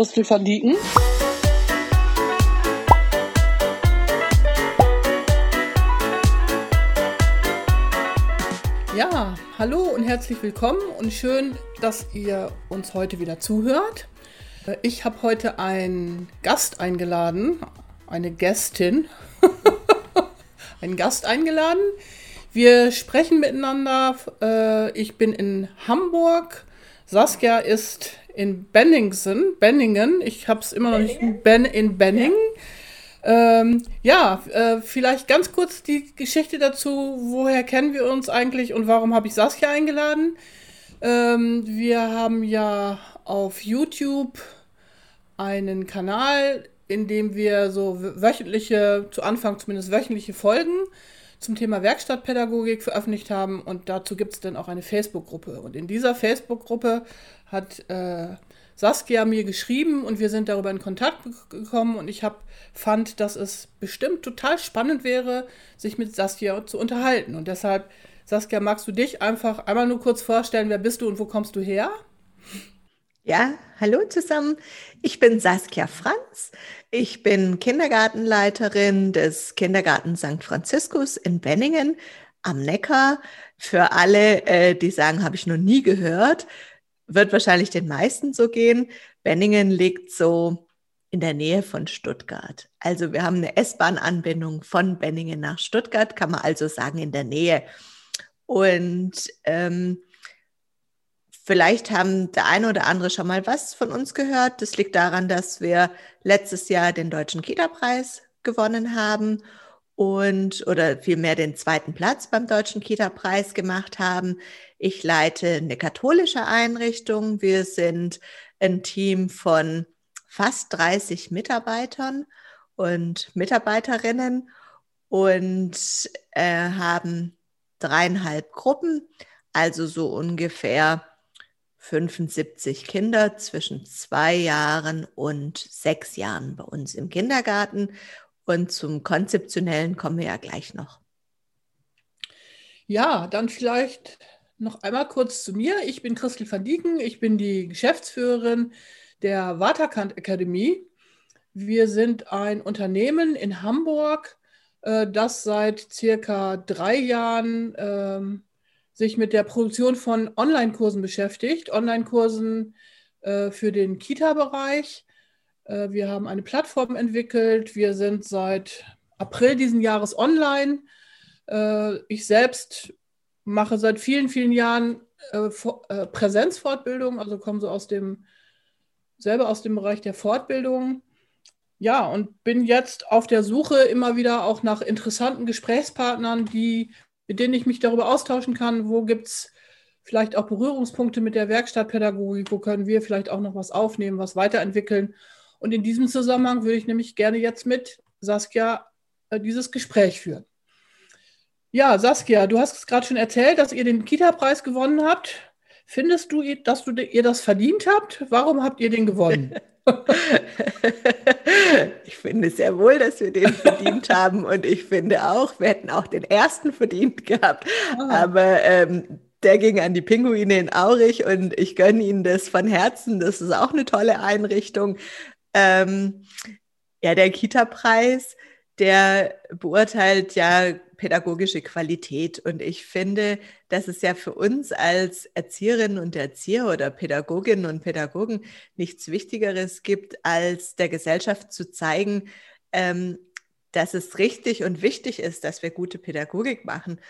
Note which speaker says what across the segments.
Speaker 1: Christel van Dieken. Ja, hallo und herzlich willkommen und schön, dass ihr uns heute wieder zuhört. Ich habe heute einen Gast eingeladen, eine Gästin, einen Gast eingeladen. Wir sprechen miteinander. Äh, ich bin in Hamburg. Saskia ist in Benningsen, Benningen. Ich habe es immer noch nicht ben, in Benning. Ja, ähm, ja äh, vielleicht ganz kurz die Geschichte dazu. Woher kennen wir uns eigentlich und warum habe ich Saskia eingeladen? Ähm, wir haben ja auf YouTube einen Kanal, in dem wir so wöchentliche, zu Anfang zumindest wöchentliche Folgen zum Thema Werkstattpädagogik veröffentlicht haben und dazu gibt es dann auch eine Facebook-Gruppe. Und in dieser Facebook-Gruppe hat äh, Saskia mir geschrieben und wir sind darüber in Kontakt gekommen und ich hab, fand, dass es bestimmt total spannend wäre, sich mit Saskia zu unterhalten. Und deshalb, Saskia, magst du dich einfach einmal nur kurz vorstellen, wer bist du und wo kommst du her?
Speaker 2: Ja, hallo zusammen. Ich bin Saskia Franz. Ich bin Kindergartenleiterin des Kindergarten St. Franziskus in Benningen am Neckar. Für alle, äh, die sagen, habe ich noch nie gehört, wird wahrscheinlich den meisten so gehen. Benningen liegt so in der Nähe von Stuttgart. Also wir haben eine S-Bahn-Anbindung von Benningen nach Stuttgart, kann man also sagen in der Nähe. Und ähm, Vielleicht haben der eine oder andere schon mal was von uns gehört. Das liegt daran, dass wir letztes Jahr den Deutschen Kita-Preis gewonnen haben und oder vielmehr den zweiten Platz beim Deutschen Kita-Preis gemacht haben. Ich leite eine katholische Einrichtung. Wir sind ein Team von fast 30 Mitarbeitern und Mitarbeiterinnen und äh, haben dreieinhalb Gruppen, also so ungefähr 75 Kinder zwischen zwei Jahren und sechs Jahren bei uns im Kindergarten. Und zum Konzeptionellen kommen wir ja gleich noch.
Speaker 1: Ja, dann vielleicht noch einmal kurz zu mir. Ich bin Christel van Dieken. Ich bin die Geschäftsführerin der Waterkant Akademie. Wir sind ein Unternehmen in Hamburg, äh, das seit circa drei Jahren ähm, sich mit der Produktion von Online-Kursen beschäftigt, Online-Kursen äh, für den Kita-Bereich. Äh, wir haben eine Plattform entwickelt. Wir sind seit April diesen Jahres online. Äh, ich selbst mache seit vielen, vielen Jahren äh, Präsenzfortbildung, also komme so aus dem, selber aus dem Bereich der Fortbildung. Ja, und bin jetzt auf der Suche immer wieder auch nach interessanten Gesprächspartnern, die mit denen ich mich darüber austauschen kann, wo gibt es vielleicht auch Berührungspunkte mit der Werkstattpädagogik, wo können wir vielleicht auch noch was aufnehmen, was weiterentwickeln. Und in diesem Zusammenhang würde ich nämlich gerne jetzt mit Saskia äh, dieses Gespräch führen. Ja, Saskia, du hast es gerade schon erzählt, dass ihr den Kita-Preis gewonnen habt. Findest du, dass du ihr das verdient habt? Warum habt ihr den gewonnen?
Speaker 2: ich finde sehr wohl, dass wir den verdient haben und ich finde auch, wir hätten auch den ersten verdient gehabt. Ah. Aber ähm, der ging an die Pinguine in Aurich und ich gönne ihnen das von Herzen. Das ist auch eine tolle Einrichtung. Ähm, ja, der Kita-Preis, der beurteilt ja pädagogische Qualität. Und ich finde, dass es ja für uns als Erzieherinnen und Erzieher oder Pädagoginnen und Pädagogen nichts Wichtigeres gibt, als der Gesellschaft zu zeigen, ähm, dass es richtig und wichtig ist, dass wir gute Pädagogik machen.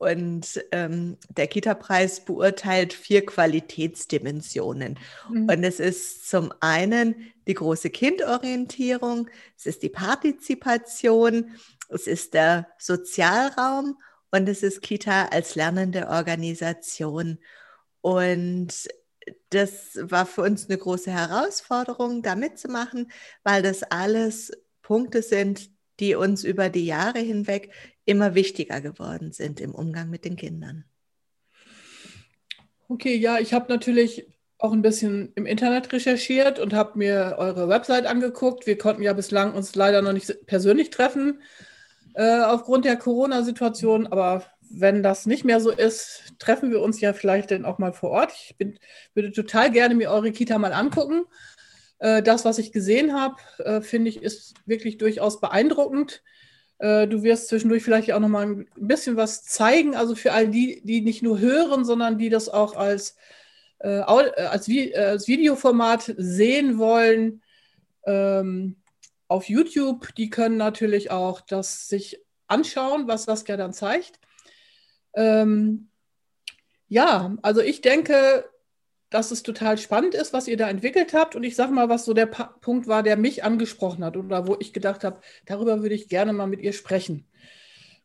Speaker 2: Und ähm, der Kita-Preis beurteilt vier Qualitätsdimensionen. Mhm. Und es ist zum einen die große Kindorientierung, es ist die Partizipation, es ist der Sozialraum und es ist Kita als lernende Organisation. Und das war für uns eine große Herausforderung, da mitzumachen, weil das alles Punkte sind, die uns über die Jahre hinweg immer wichtiger geworden sind im Umgang mit den Kindern.
Speaker 1: Okay, ja, ich habe natürlich auch ein bisschen im Internet recherchiert und habe mir eure Website angeguckt. Wir konnten ja bislang uns leider noch nicht persönlich treffen äh, aufgrund der Corona-Situation, aber wenn das nicht mehr so ist, treffen wir uns ja vielleicht dann auch mal vor Ort. Ich bin, würde total gerne mir eure Kita mal angucken. Äh, das, was ich gesehen habe, äh, finde ich, ist wirklich durchaus beeindruckend. Äh, du wirst zwischendurch vielleicht auch noch mal ein bisschen was zeigen, also für all die, die nicht nur hören, sondern die das auch als, als, als Videoformat sehen wollen. Ähm, auf YouTube, die können natürlich auch das sich anschauen, was Saskia dann zeigt. Ähm, ja, also ich denke, dass es total spannend ist, was ihr da entwickelt habt. Und ich sage mal, was so der pa Punkt war, der mich angesprochen hat oder wo ich gedacht habe, darüber würde ich gerne mal mit ihr sprechen.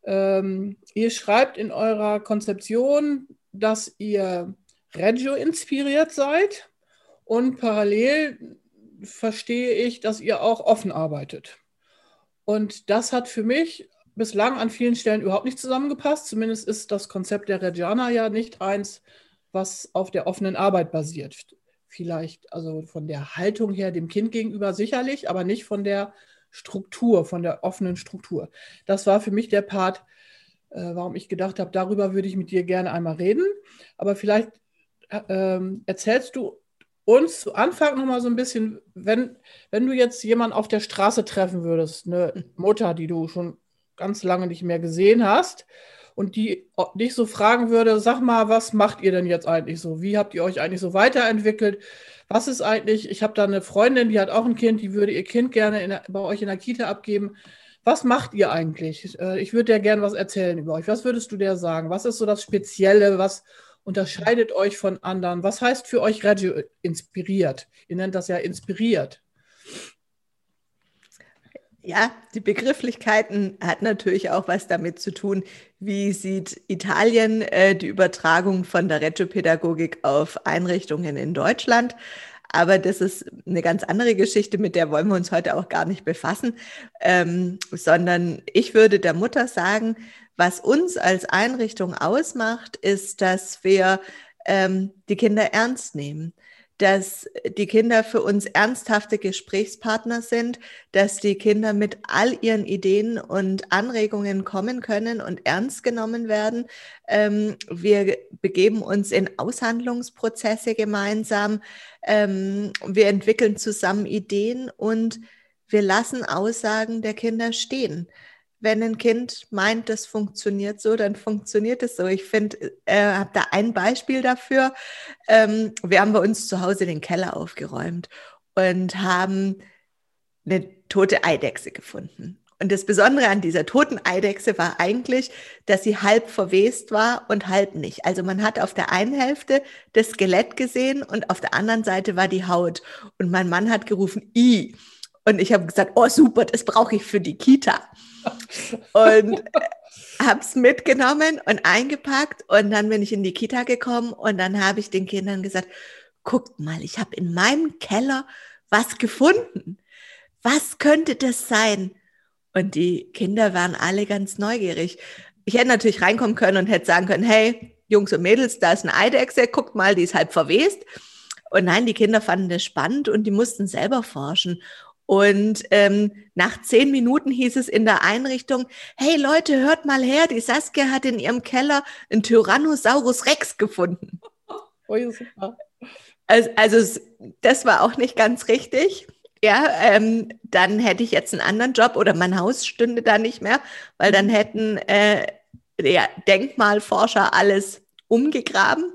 Speaker 1: Ähm, ihr schreibt in eurer Konzeption, dass ihr Reggio inspiriert seid und parallel verstehe ich, dass ihr auch offen arbeitet. Und das hat für mich bislang an vielen Stellen überhaupt nicht zusammengepasst. Zumindest ist das Konzept der Reggiana ja nicht eins, was auf der offenen Arbeit basiert. Vielleicht, also von der Haltung her dem Kind gegenüber sicherlich, aber nicht von der Struktur, von der offenen Struktur. Das war für mich der Part, äh, warum ich gedacht habe, darüber würde ich mit dir gerne einmal reden. Aber vielleicht äh, erzählst du uns zu Anfang noch mal so ein bisschen, wenn, wenn du jetzt jemanden auf der Straße treffen würdest, eine Mutter, die du schon ganz lange nicht mehr gesehen hast und die dich so fragen würde, sag mal, was macht ihr denn jetzt eigentlich so? Wie habt ihr euch eigentlich so weiterentwickelt? Was ist eigentlich, ich habe da eine Freundin, die hat auch ein Kind, die würde ihr Kind gerne der, bei euch in der Kita abgeben. Was macht ihr eigentlich? Äh, ich würde dir gerne was erzählen über euch. Was würdest du der sagen? Was ist so das Spezielle? Was unterscheidet euch von anderen? Was heißt für euch Reggio inspiriert? Ihr nennt das ja inspiriert.
Speaker 2: Ja, die Begrifflichkeiten hat natürlich auch was damit zu tun, wie sieht Italien äh, die Übertragung von der Reggio-Pädagogik auf Einrichtungen in Deutschland. Aber das ist eine ganz andere Geschichte, mit der wollen wir uns heute auch gar nicht befassen, ähm, sondern ich würde der Mutter sagen, was uns als Einrichtung ausmacht, ist, dass wir ähm, die Kinder ernst nehmen dass die Kinder für uns ernsthafte Gesprächspartner sind, dass die Kinder mit all ihren Ideen und Anregungen kommen können und ernst genommen werden. Ähm, wir begeben uns in Aushandlungsprozesse gemeinsam. Ähm, wir entwickeln zusammen Ideen und wir lassen Aussagen der Kinder stehen wenn ein Kind meint, das funktioniert so, dann funktioniert es so. Ich finde, äh, habe da ein Beispiel dafür. Ähm, wir haben bei uns zu Hause den Keller aufgeräumt und haben eine tote Eidechse gefunden. Und das Besondere an dieser toten Eidechse war eigentlich, dass sie halb verwest war und halb nicht. Also man hat auf der einen Hälfte das Skelett gesehen und auf der anderen Seite war die Haut. Und mein Mann hat gerufen, i. Und ich habe gesagt, oh super, das brauche ich für die Kita. Und habe es mitgenommen und eingepackt. Und dann bin ich in die Kita gekommen und dann habe ich den Kindern gesagt, guckt mal, ich habe in meinem Keller was gefunden. Was könnte das sein? Und die Kinder waren alle ganz neugierig. Ich hätte natürlich reinkommen können und hätte sagen können, hey, Jungs und Mädels, da ist eine Eidechse, guckt mal, die ist halb verwest. Und nein, die Kinder fanden das spannend und die mussten selber forschen. Und ähm, nach zehn Minuten hieß es in der Einrichtung, hey Leute, hört mal her, die Saskia hat in ihrem Keller einen Tyrannosaurus Rex gefunden. Oh, super. Also, also das war auch nicht ganz richtig. Ja, ähm, dann hätte ich jetzt einen anderen Job oder mein Haus stünde da nicht mehr, weil dann hätten äh, ja, Denkmalforscher alles umgegraben.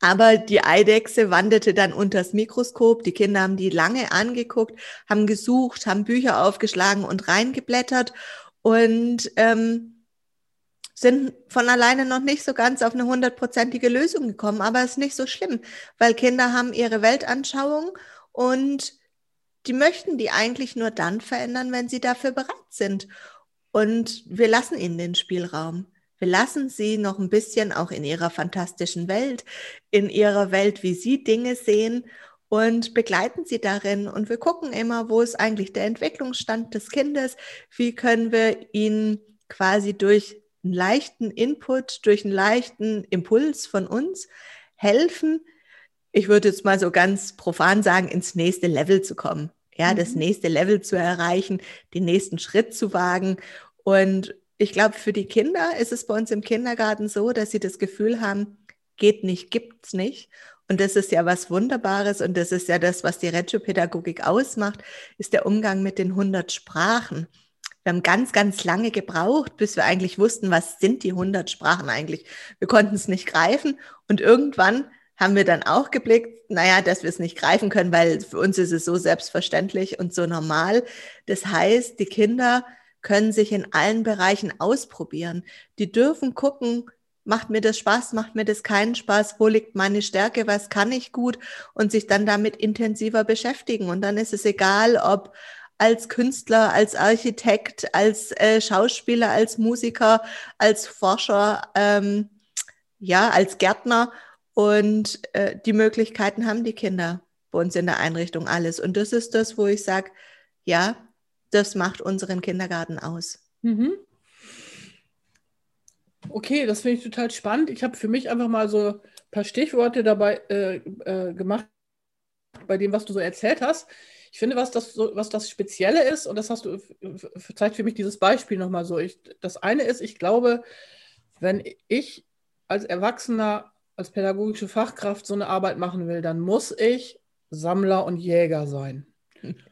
Speaker 2: Aber die Eidechse wanderte dann unters Mikroskop. Die Kinder haben die lange angeguckt, haben gesucht, haben Bücher aufgeschlagen und reingeblättert und ähm, sind von alleine noch nicht so ganz auf eine hundertprozentige Lösung gekommen. Aber es ist nicht so schlimm, weil Kinder haben ihre Weltanschauung und die möchten die eigentlich nur dann verändern, wenn sie dafür bereit sind. Und wir lassen ihnen den Spielraum. Wir lassen sie noch ein bisschen auch in ihrer fantastischen Welt, in ihrer Welt, wie sie Dinge sehen und begleiten sie darin. Und wir gucken immer, wo ist eigentlich der Entwicklungsstand des Kindes? Wie können wir ihn quasi durch einen leichten Input, durch einen leichten Impuls von uns helfen, ich würde jetzt mal so ganz profan sagen, ins nächste Level zu kommen. Ja, mhm. das nächste Level zu erreichen, den nächsten Schritt zu wagen. Und ich glaube, für die Kinder ist es bei uns im Kindergarten so, dass sie das Gefühl haben, geht nicht, gibt's nicht. Und das ist ja was Wunderbares und das ist ja das, was die Regiopädagogik ausmacht, ist der Umgang mit den 100 Sprachen. Wir haben ganz, ganz lange gebraucht, bis wir eigentlich wussten, was sind die 100 Sprachen eigentlich. Wir konnten es nicht greifen und irgendwann haben wir dann auch geblickt, naja, dass wir es nicht greifen können, weil für uns ist es so selbstverständlich und so normal. Das heißt, die Kinder können sich in allen Bereichen ausprobieren. Die dürfen gucken, macht mir das Spaß, macht mir das keinen Spaß, wo liegt meine Stärke, was kann ich gut und sich dann damit intensiver beschäftigen. Und dann ist es egal, ob als Künstler, als Architekt, als äh, Schauspieler, als Musiker, als Forscher, ähm, ja, als Gärtner und äh, die Möglichkeiten haben die Kinder bei uns in der Einrichtung alles. Und das ist das, wo ich sage, ja, das macht unseren Kindergarten aus. Mhm.
Speaker 1: Okay, das finde ich total spannend. Ich habe für mich einfach mal so ein paar Stichworte dabei äh, äh, gemacht, bei dem, was du so erzählt hast. Ich finde, was das, so, was das Spezielle ist, und das hast du, zeigt für mich dieses Beispiel nochmal so. Ich, das eine ist, ich glaube, wenn ich als Erwachsener als pädagogische Fachkraft so eine Arbeit machen will, dann muss ich Sammler und Jäger sein.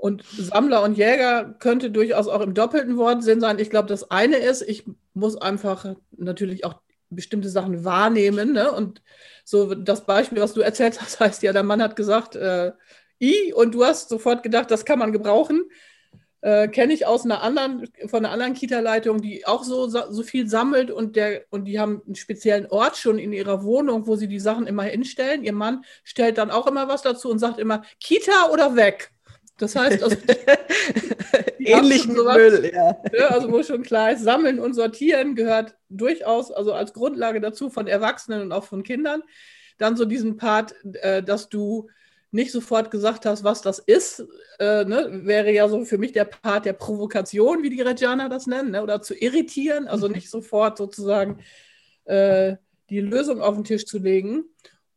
Speaker 1: Und Sammler und Jäger könnte durchaus auch im doppelten Wortsinn sein. Ich glaube, das eine ist, ich muss einfach natürlich auch bestimmte Sachen wahrnehmen. Ne? Und so das Beispiel, was du erzählt hast, heißt ja, der Mann hat gesagt, äh, I, und du hast sofort gedacht, das kann man gebrauchen. Äh, Kenne ich aus einer anderen, von einer anderen Kita-Leitung, die auch so, so viel sammelt und, der, und die haben einen speziellen Ort schon in ihrer Wohnung, wo sie die Sachen immer hinstellen. Ihr Mann stellt dann auch immer was dazu und sagt immer, Kita oder weg. Das heißt, also,
Speaker 2: ähnlichen sowas, Müll,
Speaker 1: ja. ja. Also wo schon klar ist, Sammeln und Sortieren gehört durchaus, also als Grundlage dazu von Erwachsenen und auch von Kindern. Dann so diesen Part, äh, dass du nicht sofort gesagt hast, was das ist, äh, ne, wäre ja so für mich der Part der Provokation, wie die Reggianer das nennen, ne, oder zu irritieren, also mhm. nicht sofort sozusagen äh, die Lösung auf den Tisch zu legen.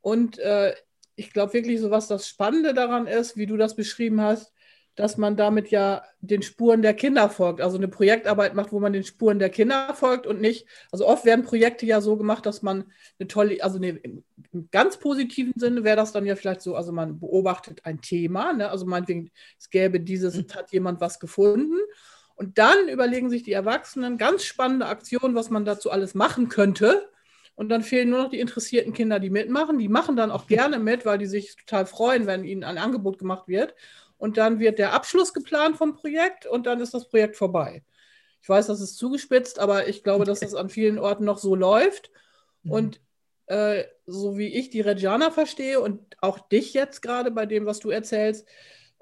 Speaker 1: Und äh, ich glaube wirklich, so was das Spannende daran ist, wie du das beschrieben hast, dass man damit ja den Spuren der Kinder folgt, also eine Projektarbeit macht, wo man den Spuren der Kinder folgt und nicht, also oft werden Projekte ja so gemacht, dass man eine tolle, also eine, im ganz positiven Sinne wäre das dann ja vielleicht so, also man beobachtet ein Thema, ne? also meinetwegen, es gäbe dieses, mhm. hat jemand was gefunden und dann überlegen sich die Erwachsenen ganz spannende Aktionen, was man dazu alles machen könnte. Und dann fehlen nur noch die interessierten Kinder, die mitmachen. Die machen dann auch gerne mit, weil die sich total freuen, wenn ihnen ein Angebot gemacht wird und dann wird der Abschluss geplant vom Projekt und dann ist das Projekt vorbei. Ich weiß, das ist zugespitzt, aber ich glaube, dass das an vielen Orten noch so läuft. Mhm. Und äh, so wie ich die Reggiana verstehe und auch dich jetzt gerade bei dem, was du erzählst,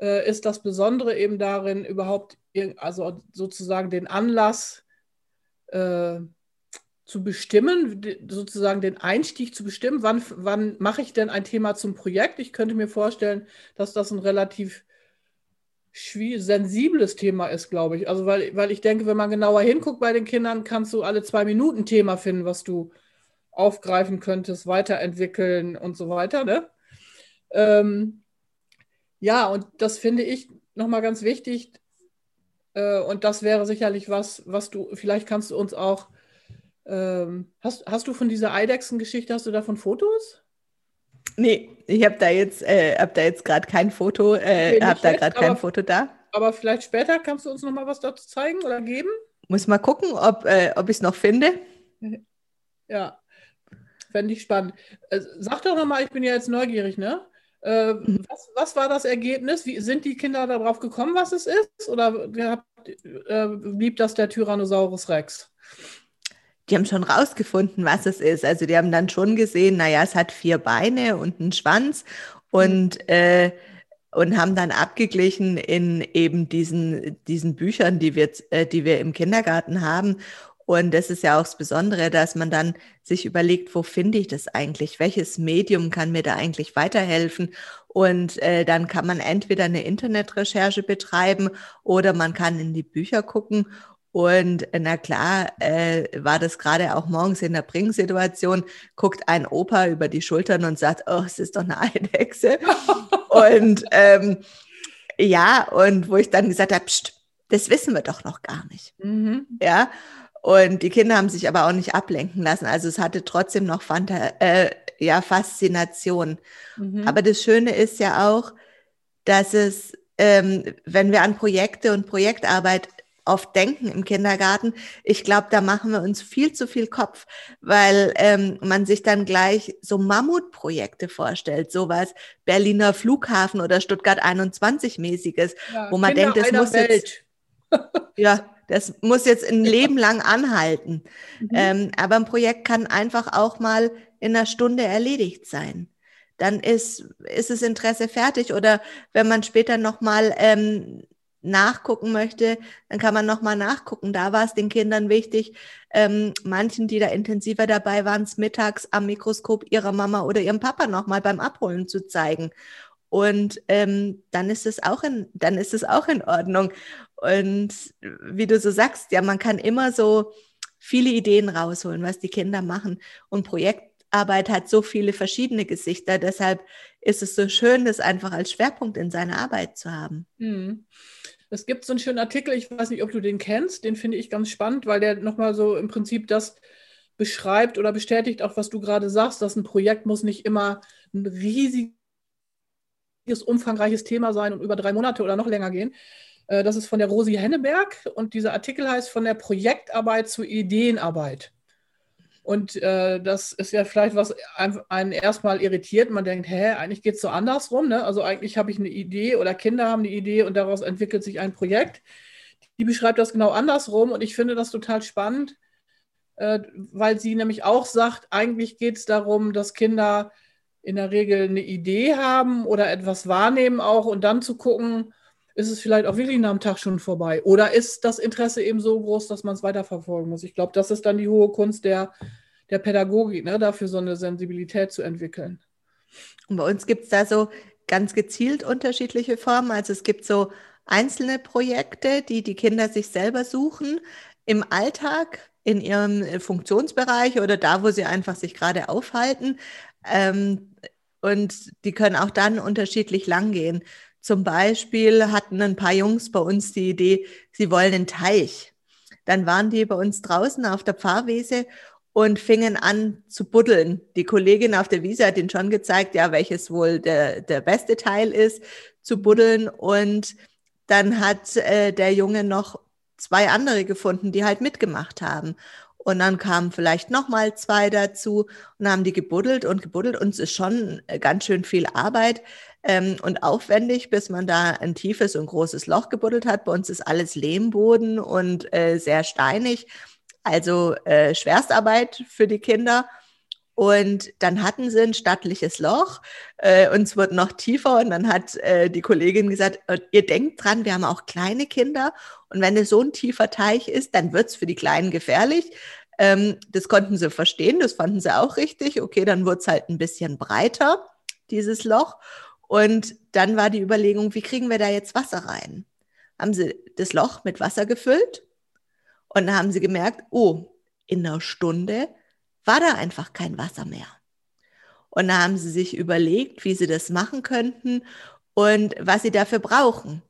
Speaker 1: äh, ist das Besondere eben darin, überhaupt, also sozusagen den Anlass äh, zu bestimmen, sozusagen den Einstieg zu bestimmen, wann, wann mache ich denn ein Thema zum Projekt? Ich könnte mir vorstellen, dass das ein relativ sensibles Thema ist, glaube ich. Also, weil, weil ich denke, wenn man genauer hinguckt bei den Kindern, kannst du alle zwei Minuten ein Thema finden, was du aufgreifen könntest, weiterentwickeln und so weiter. Ne? Ähm, ja, und das finde ich nochmal ganz wichtig. Äh, und das wäre sicherlich was, was du, vielleicht kannst du uns auch, ähm, hast, hast du von dieser Eidechsen-Geschichte, hast du davon Fotos?
Speaker 2: Nee, ich habe da jetzt, äh, hab jetzt gerade kein Foto, äh, okay, habe da gerade kein Foto da.
Speaker 1: Aber vielleicht später kannst du uns noch mal was dazu zeigen oder geben?
Speaker 2: Muss mal gucken, ob, äh, ob ich es noch finde.
Speaker 1: Ja, fände ich spannend. Äh, sag doch noch mal, ich bin ja jetzt neugierig, ne? Äh, mhm. was, was, war das Ergebnis? Wie, sind die Kinder darauf gekommen, was es ist? Oder äh, blieb das der Tyrannosaurus Rex?
Speaker 2: Die haben schon rausgefunden, was es ist. Also die haben dann schon gesehen, naja, es hat vier Beine und einen Schwanz und, äh, und haben dann abgeglichen in eben diesen, diesen Büchern, die wir, äh, die wir im Kindergarten haben. Und das ist ja auch das Besondere, dass man dann sich überlegt, wo finde ich das eigentlich? Welches Medium kann mir da eigentlich weiterhelfen? Und äh, dann kann man entweder eine Internetrecherche betreiben oder man kann in die Bücher gucken und na klar, äh, war das gerade auch morgens in der Bringsituation, guckt ein Opa über die Schultern und sagt, oh, es ist doch eine Eidechse. und ähm, ja, und wo ich dann gesagt habe, das wissen wir doch noch gar nicht. Mhm. Ja. Und die Kinder haben sich aber auch nicht ablenken lassen. Also es hatte trotzdem noch Fanta äh, ja, Faszination. Mhm. Aber das Schöne ist ja auch, dass es, ähm, wenn wir an Projekte und Projektarbeit oft denken im Kindergarten. Ich glaube, da machen wir uns viel zu viel Kopf, weil ähm, man sich dann gleich so Mammutprojekte vorstellt, sowas Berliner Flughafen oder Stuttgart 21 mäßiges, ja, wo man Kinder denkt, das muss Welt. jetzt ja, das muss jetzt ein Leben lang anhalten. Mhm. Ähm, aber ein Projekt kann einfach auch mal in einer Stunde erledigt sein. Dann ist, ist das Interesse fertig. Oder wenn man später nochmal ähm, nachgucken möchte, dann kann man nochmal nachgucken. Da war es den Kindern wichtig, ähm, manchen, die da intensiver dabei waren, es mittags am Mikroskop ihrer Mama oder ihrem Papa nochmal beim Abholen zu zeigen. Und ähm, dann ist es auch in, dann ist es auch in Ordnung. Und wie du so sagst, ja, man kann immer so viele Ideen rausholen, was die Kinder machen. Und Projektarbeit hat so viele verschiedene Gesichter. Deshalb ist es so schön, das einfach als Schwerpunkt in seiner Arbeit zu haben.
Speaker 1: Mhm. Es gibt so einen schönen Artikel, ich weiß nicht, ob du den kennst, den finde ich ganz spannend, weil der nochmal so im Prinzip das beschreibt oder bestätigt, auch was du gerade sagst, dass ein Projekt muss nicht immer ein riesiges, umfangreiches Thema sein und über drei Monate oder noch länger gehen. Äh, das ist von der Rosi Henneberg und dieser Artikel heißt von der Projektarbeit zur Ideenarbeit. Und äh, das ist ja vielleicht, was einen erstmal irritiert. Man denkt, hä, eigentlich geht es so andersrum. Ne? Also eigentlich habe ich eine Idee oder Kinder haben eine Idee und daraus entwickelt sich ein Projekt. Die beschreibt das genau andersrum und ich finde das total spannend, äh, weil sie nämlich auch sagt, eigentlich geht es darum, dass Kinder in der Regel eine Idee haben oder etwas wahrnehmen auch und dann zu gucken, ist es vielleicht auch wirklich nach dem Tag schon vorbei? Oder ist das Interesse eben so groß, dass man es weiterverfolgen muss? Ich glaube, das ist dann die hohe Kunst der, der Pädagogik, ne? dafür so eine Sensibilität zu entwickeln.
Speaker 2: Und bei uns gibt es da so ganz gezielt unterschiedliche Formen. Also es gibt so einzelne Projekte, die die Kinder sich selber suchen im Alltag, in ihrem Funktionsbereich oder da, wo sie einfach sich gerade aufhalten. Ähm, und die können auch dann unterschiedlich lang gehen. Zum Beispiel hatten ein paar Jungs bei uns die Idee, sie wollen einen Teich. Dann waren die bei uns draußen auf der Pfarrwiese und fingen an zu buddeln. Die Kollegin auf der Wiese hat ihnen schon gezeigt, ja, welches wohl der, der beste Teil ist, zu buddeln. Und dann hat äh, der Junge noch zwei andere gefunden, die halt mitgemacht haben. Und dann kamen vielleicht nochmal zwei dazu und haben die gebuddelt und gebuddelt. Und es ist schon äh, ganz schön viel Arbeit ähm, und aufwendig, bis man da ein tiefes und großes Loch gebuddelt hat. Bei uns ist alles Lehmboden und äh, sehr steinig, also äh, Schwerstarbeit für die Kinder. Und dann hatten sie ein stattliches Loch äh, und es wurde noch tiefer. Und dann hat äh, die Kollegin gesagt, äh, ihr denkt dran, wir haben auch kleine Kinder. Und wenn es so ein tiefer Teich ist, dann wird es für die Kleinen gefährlich. Ähm, das konnten sie verstehen, das fanden sie auch richtig. Okay, dann wird es halt ein bisschen breiter, dieses Loch. Und dann war die Überlegung, wie kriegen wir da jetzt Wasser rein? Haben sie das Loch mit Wasser gefüllt und dann haben sie gemerkt, oh, in einer Stunde war da einfach kein Wasser mehr. Und da haben sie sich überlegt, wie sie das machen könnten und was sie dafür brauchen.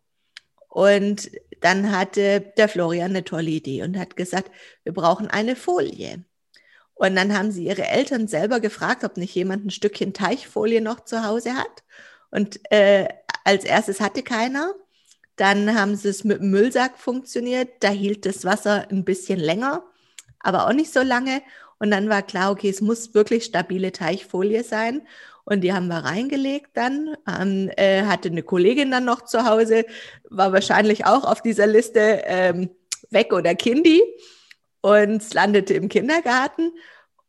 Speaker 2: Und dann hatte der Florian eine tolle Idee und hat gesagt, wir brauchen eine Folie. Und dann haben sie ihre Eltern selber gefragt, ob nicht jemand ein Stückchen Teichfolie noch zu Hause hat. Und äh, als erstes hatte keiner. Dann haben sie es mit dem Müllsack funktioniert. Da hielt das Wasser ein bisschen länger, aber auch nicht so lange. Und dann war klar, okay, es muss wirklich stabile Teichfolie sein. Und die haben wir reingelegt dann. Ähm, äh, hatte eine Kollegin dann noch zu Hause, war wahrscheinlich auch auf dieser Liste ähm, weg oder Kindi und landete im Kindergarten.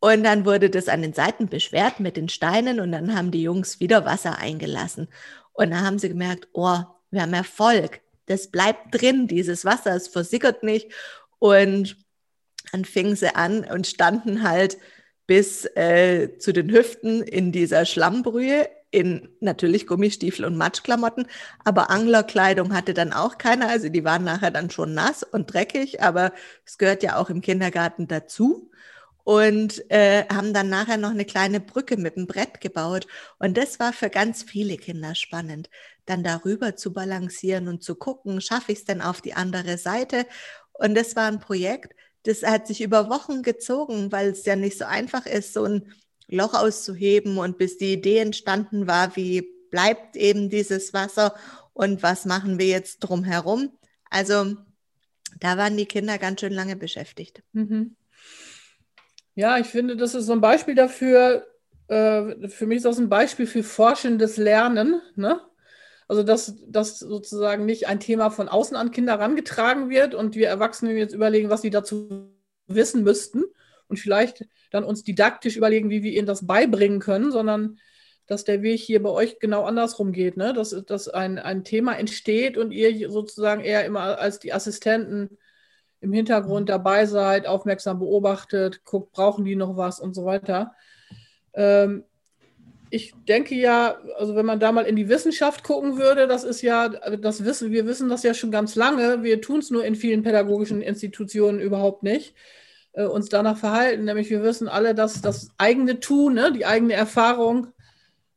Speaker 2: Und dann wurde das an den Seiten beschwert mit den Steinen und dann haben die Jungs wieder Wasser eingelassen. Und dann haben sie gemerkt, oh, wir haben Erfolg. Das bleibt drin, dieses Wasser, es versickert nicht. Und dann fingen sie an und standen halt bis äh, zu den Hüften in dieser Schlammbrühe, in natürlich Gummistiefel und Matschklamotten, aber Anglerkleidung hatte dann auch keiner, also die waren nachher dann schon nass und dreckig, aber es gehört ja auch im Kindergarten dazu und äh, haben dann nachher noch eine kleine Brücke mit dem Brett gebaut. Und das war für ganz viele Kinder spannend, dann darüber zu balancieren und zu gucken, schaffe ich es denn auf die andere Seite? Und das war ein Projekt, das hat sich über Wochen gezogen, weil es ja nicht so einfach ist, so ein Loch auszuheben und bis die Idee entstanden war, wie bleibt eben dieses Wasser und was machen wir jetzt drumherum. Also da waren die Kinder ganz schön lange beschäftigt. Mhm.
Speaker 1: Ja, ich finde, das ist so ein Beispiel dafür, äh, für mich ist das ein Beispiel für forschendes Lernen. Ne? Also, dass, dass sozusagen nicht ein Thema von außen an Kinder herangetragen wird und wir Erwachsenen jetzt überlegen, was sie dazu wissen müssten und vielleicht dann uns didaktisch überlegen, wie wir ihnen das beibringen können, sondern dass der Weg hier bei euch genau andersrum geht, ne? dass, dass ein, ein Thema entsteht und ihr sozusagen eher immer als die Assistenten im Hintergrund dabei seid, aufmerksam beobachtet, guckt, brauchen die noch was und so weiter. Ähm, ich denke ja, also wenn man da mal in die Wissenschaft gucken würde, das ist ja, das wissen, wir wissen das ja schon ganz lange, wir tun es nur in vielen pädagogischen Institutionen überhaupt nicht, äh, uns danach verhalten. Nämlich wir wissen alle, dass das eigene Tun, ne, die eigene Erfahrung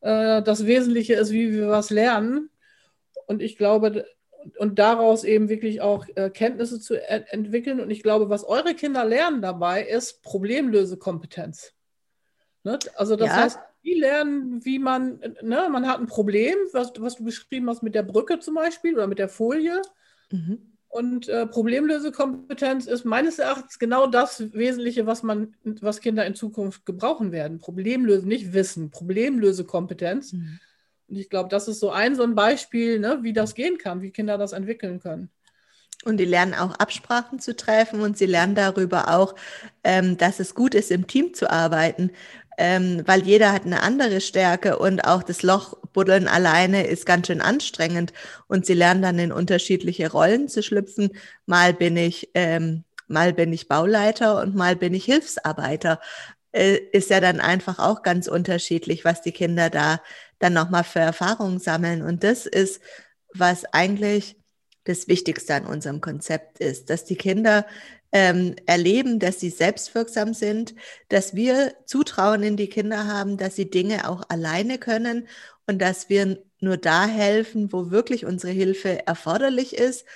Speaker 1: äh, das Wesentliche ist, wie wir was lernen. Und ich glaube, und daraus eben wirklich auch äh, Kenntnisse zu entwickeln. Und ich glaube, was eure Kinder lernen dabei, ist Problemlösekompetenz. Ne? Also das ja. heißt, die lernen, wie man, ne, man hat ein Problem, was, was du beschrieben hast mit der Brücke zum Beispiel oder mit der Folie. Mhm. Und äh, Problemlösekompetenz ist meines Erachtens genau das Wesentliche, was man, was Kinder in Zukunft gebrauchen werden. Problemlösen, nicht Wissen, Problemlösekompetenz. Mhm. Und ich glaube, das ist so ein so ein Beispiel, ne, wie das gehen kann, wie Kinder das entwickeln können.
Speaker 2: Und die lernen auch Absprachen zu treffen und sie lernen darüber auch, ähm, dass es gut ist, im Team zu arbeiten ähm, weil jeder hat eine andere Stärke und auch das Lochbuddeln alleine ist ganz schön anstrengend und sie lernen dann in unterschiedliche Rollen zu schlüpfen. Mal bin ich, ähm, mal bin ich Bauleiter und mal bin ich Hilfsarbeiter. Äh, ist ja dann einfach auch ganz unterschiedlich, was die Kinder da dann nochmal für Erfahrungen sammeln. Und das ist, was eigentlich das Wichtigste an unserem Konzept ist, dass die Kinder ähm, erleben, dass sie selbstwirksam sind, dass wir Zutrauen in die Kinder haben, dass sie Dinge auch alleine können und dass wir nur da helfen, wo wirklich unsere Hilfe erforderlich ist.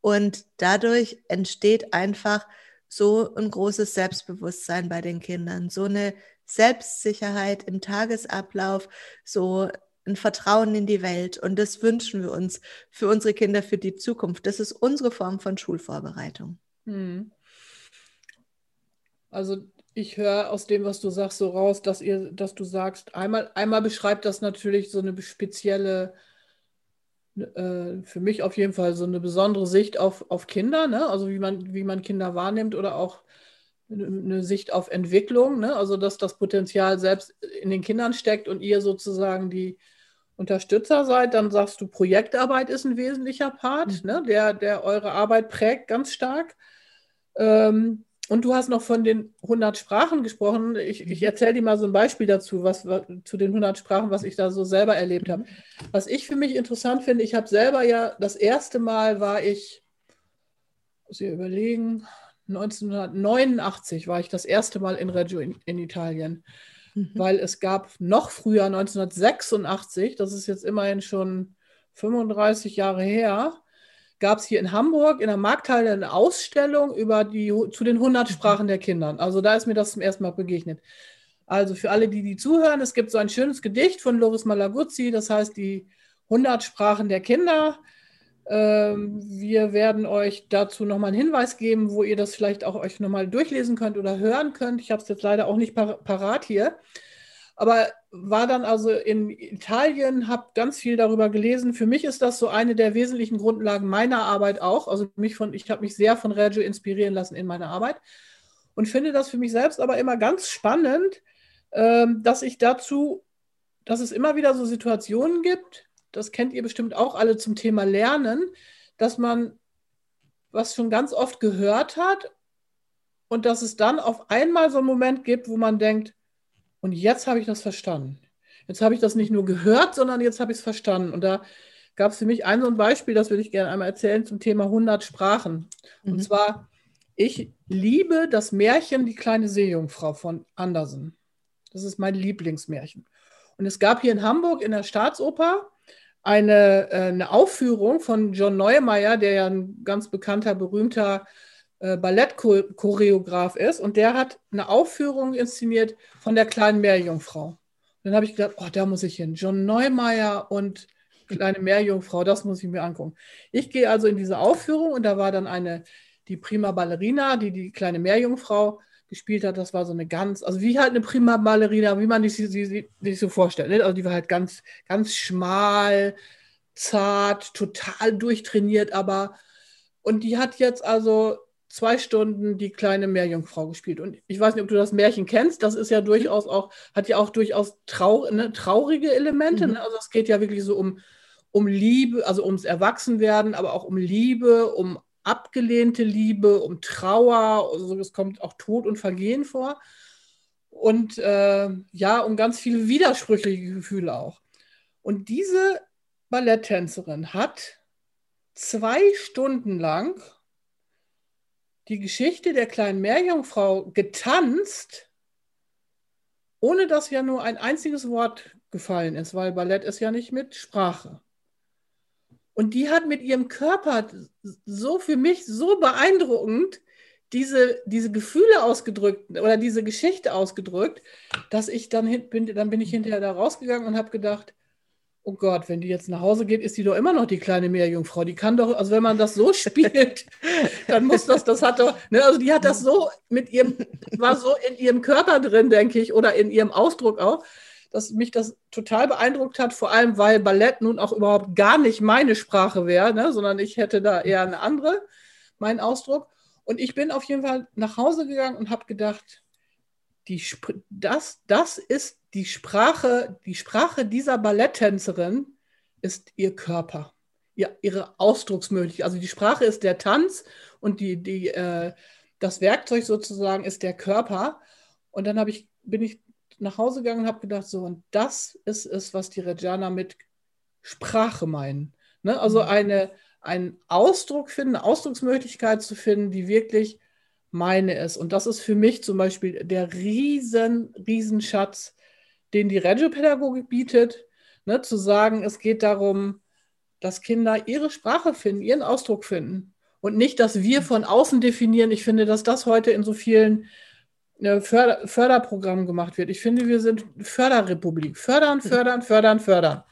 Speaker 2: Und dadurch entsteht einfach so ein großes Selbstbewusstsein bei den Kindern, so eine Selbstsicherheit im Tagesablauf, so ein Vertrauen in die Welt. Und das wünschen wir uns für unsere Kinder für die Zukunft. Das ist unsere Form von Schulvorbereitung. Hm.
Speaker 1: Also ich höre aus dem, was du sagst, so raus, dass ihr, dass du sagst, einmal, einmal beschreibt das natürlich so eine spezielle, äh, für mich auf jeden Fall so eine besondere Sicht auf, auf Kinder, ne? also wie man, wie man Kinder wahrnimmt oder auch eine Sicht auf Entwicklung, ne? also dass das Potenzial selbst in den Kindern steckt und ihr sozusagen die Unterstützer seid, dann sagst du, Projektarbeit ist ein wesentlicher Part, mhm. ne? der, der eure Arbeit prägt ganz stark. Ähm, und du hast noch von den 100 Sprachen gesprochen. Ich, ich mhm. erzähle dir mal so ein Beispiel dazu, was, was, zu den 100 Sprachen, was ich da so selber erlebt habe. Was ich für mich interessant finde, ich habe selber ja das erste Mal war ich, muss ich überlegen, 1989 war ich das erste Mal in Reggio in, in Italien, mhm. weil es gab noch früher 1986, das ist jetzt immerhin schon 35 Jahre her, gab es hier in Hamburg in der Markthalle eine Ausstellung über die, zu den 100 mhm. Sprachen der Kinder. Also da ist mir das zum ersten Mal begegnet. Also für alle, die, die zuhören, es gibt so ein schönes Gedicht von Loris Malaguzzi, das heißt die 100 Sprachen der Kinder. Ähm, wir werden euch dazu nochmal einen Hinweis geben, wo ihr das vielleicht auch euch nochmal durchlesen könnt oder hören könnt. Ich habe es jetzt leider auch nicht par parat hier. Aber war dann also in Italien, habe ganz viel darüber gelesen. Für mich ist das so eine der wesentlichen Grundlagen meiner Arbeit auch. Also mich von, ich habe mich sehr von Reggio inspirieren lassen in meiner Arbeit und finde das für mich selbst aber immer ganz spannend, ähm, dass ich dazu, dass es immer wieder so Situationen gibt, das kennt ihr bestimmt auch alle zum Thema Lernen, dass man was schon ganz oft gehört hat und dass es dann auf einmal so einen Moment gibt, wo man denkt, und jetzt habe ich das verstanden. Jetzt habe ich das nicht nur gehört, sondern jetzt habe ich es verstanden. Und da gab es für mich ein so ein Beispiel, das würde ich gerne einmal erzählen zum Thema 100 Sprachen. Mhm. Und zwar, ich liebe das Märchen Die kleine Seejungfrau von Andersen. Das ist mein Lieblingsmärchen. Und es gab hier in Hamburg in der Staatsoper eine, äh, eine Aufführung von John Neumeier, der ja ein ganz bekannter, berühmter äh, Ballettchoreograf ist und der hat eine Aufführung inszeniert von der kleinen Meerjungfrau. Dann habe ich gedacht, oh, da muss ich hin. John Neumeier und kleine Meerjungfrau, das muss ich mir angucken. Ich gehe also in diese Aufführung und da war dann eine, die Prima Ballerina, die die kleine Meerjungfrau gespielt hat. Das war so eine ganz, also wie halt eine Prima Ballerina, wie man sich sie, sie, so vorstellt. Ne? Also die war halt ganz, ganz schmal, zart, total durchtrainiert, aber und die hat jetzt also zwei Stunden die kleine Meerjungfrau gespielt. Und ich weiß nicht, ob du das Märchen kennst. Das ist ja durchaus auch, hat ja auch durchaus trau ne, traurige Elemente. Mhm. Ne? Also es geht ja wirklich so um, um Liebe, also ums Erwachsenwerden, aber auch um Liebe, um abgelehnte Liebe, um Trauer. Also es kommt auch Tod und Vergehen vor. Und äh, ja, um ganz viele widersprüchliche Gefühle auch. Und diese Balletttänzerin hat zwei Stunden lang die Geschichte der kleinen Meerjungfrau getanzt, ohne dass ja nur ein einziges Wort gefallen ist, weil Ballett ist ja nicht mit Sprache. Und die hat mit ihrem Körper so für mich so beeindruckend diese, diese Gefühle ausgedrückt oder diese Geschichte ausgedrückt, dass ich dann bin, dann bin ich hinterher da rausgegangen und habe gedacht, oh Gott, wenn die jetzt nach Hause geht, ist die doch immer noch die kleine Meerjungfrau. Die kann doch, also wenn man das so spielt, dann muss das, das hat doch, ne, also die hat das so mit ihrem, war so in ihrem Körper drin, denke ich, oder in ihrem Ausdruck auch, dass mich das total beeindruckt hat, vor allem weil Ballett nun auch überhaupt gar nicht meine Sprache wäre, ne, sondern ich hätte da eher eine andere, meinen Ausdruck. Und ich bin auf jeden Fall nach Hause gegangen und habe gedacht, die, das, das ist die Sprache, die Sprache dieser Balletttänzerin ist ihr Körper, ihr, ihre Ausdrucksmöglichkeit. Also die Sprache ist der Tanz und die, die, äh, das Werkzeug sozusagen ist der Körper. Und dann ich, bin ich nach Hause gegangen und habe gedacht, so, und das ist es, was die Reggiana mit Sprache meinen. Ne? Also mhm. eine, einen Ausdruck finden, eine Ausdrucksmöglichkeit zu finden, die wirklich meine ist. Und das ist für mich zum Beispiel der riesen, riesen Schatz, den die Regiopädagogik bietet, ne, zu sagen, es geht darum, dass Kinder ihre Sprache finden, ihren Ausdruck finden. Und nicht, dass wir von außen definieren. Ich finde, dass das heute in so vielen Förder Förderprogrammen gemacht wird. Ich finde, wir sind Förderrepublik. Fördern, fördern, fördern, fördern.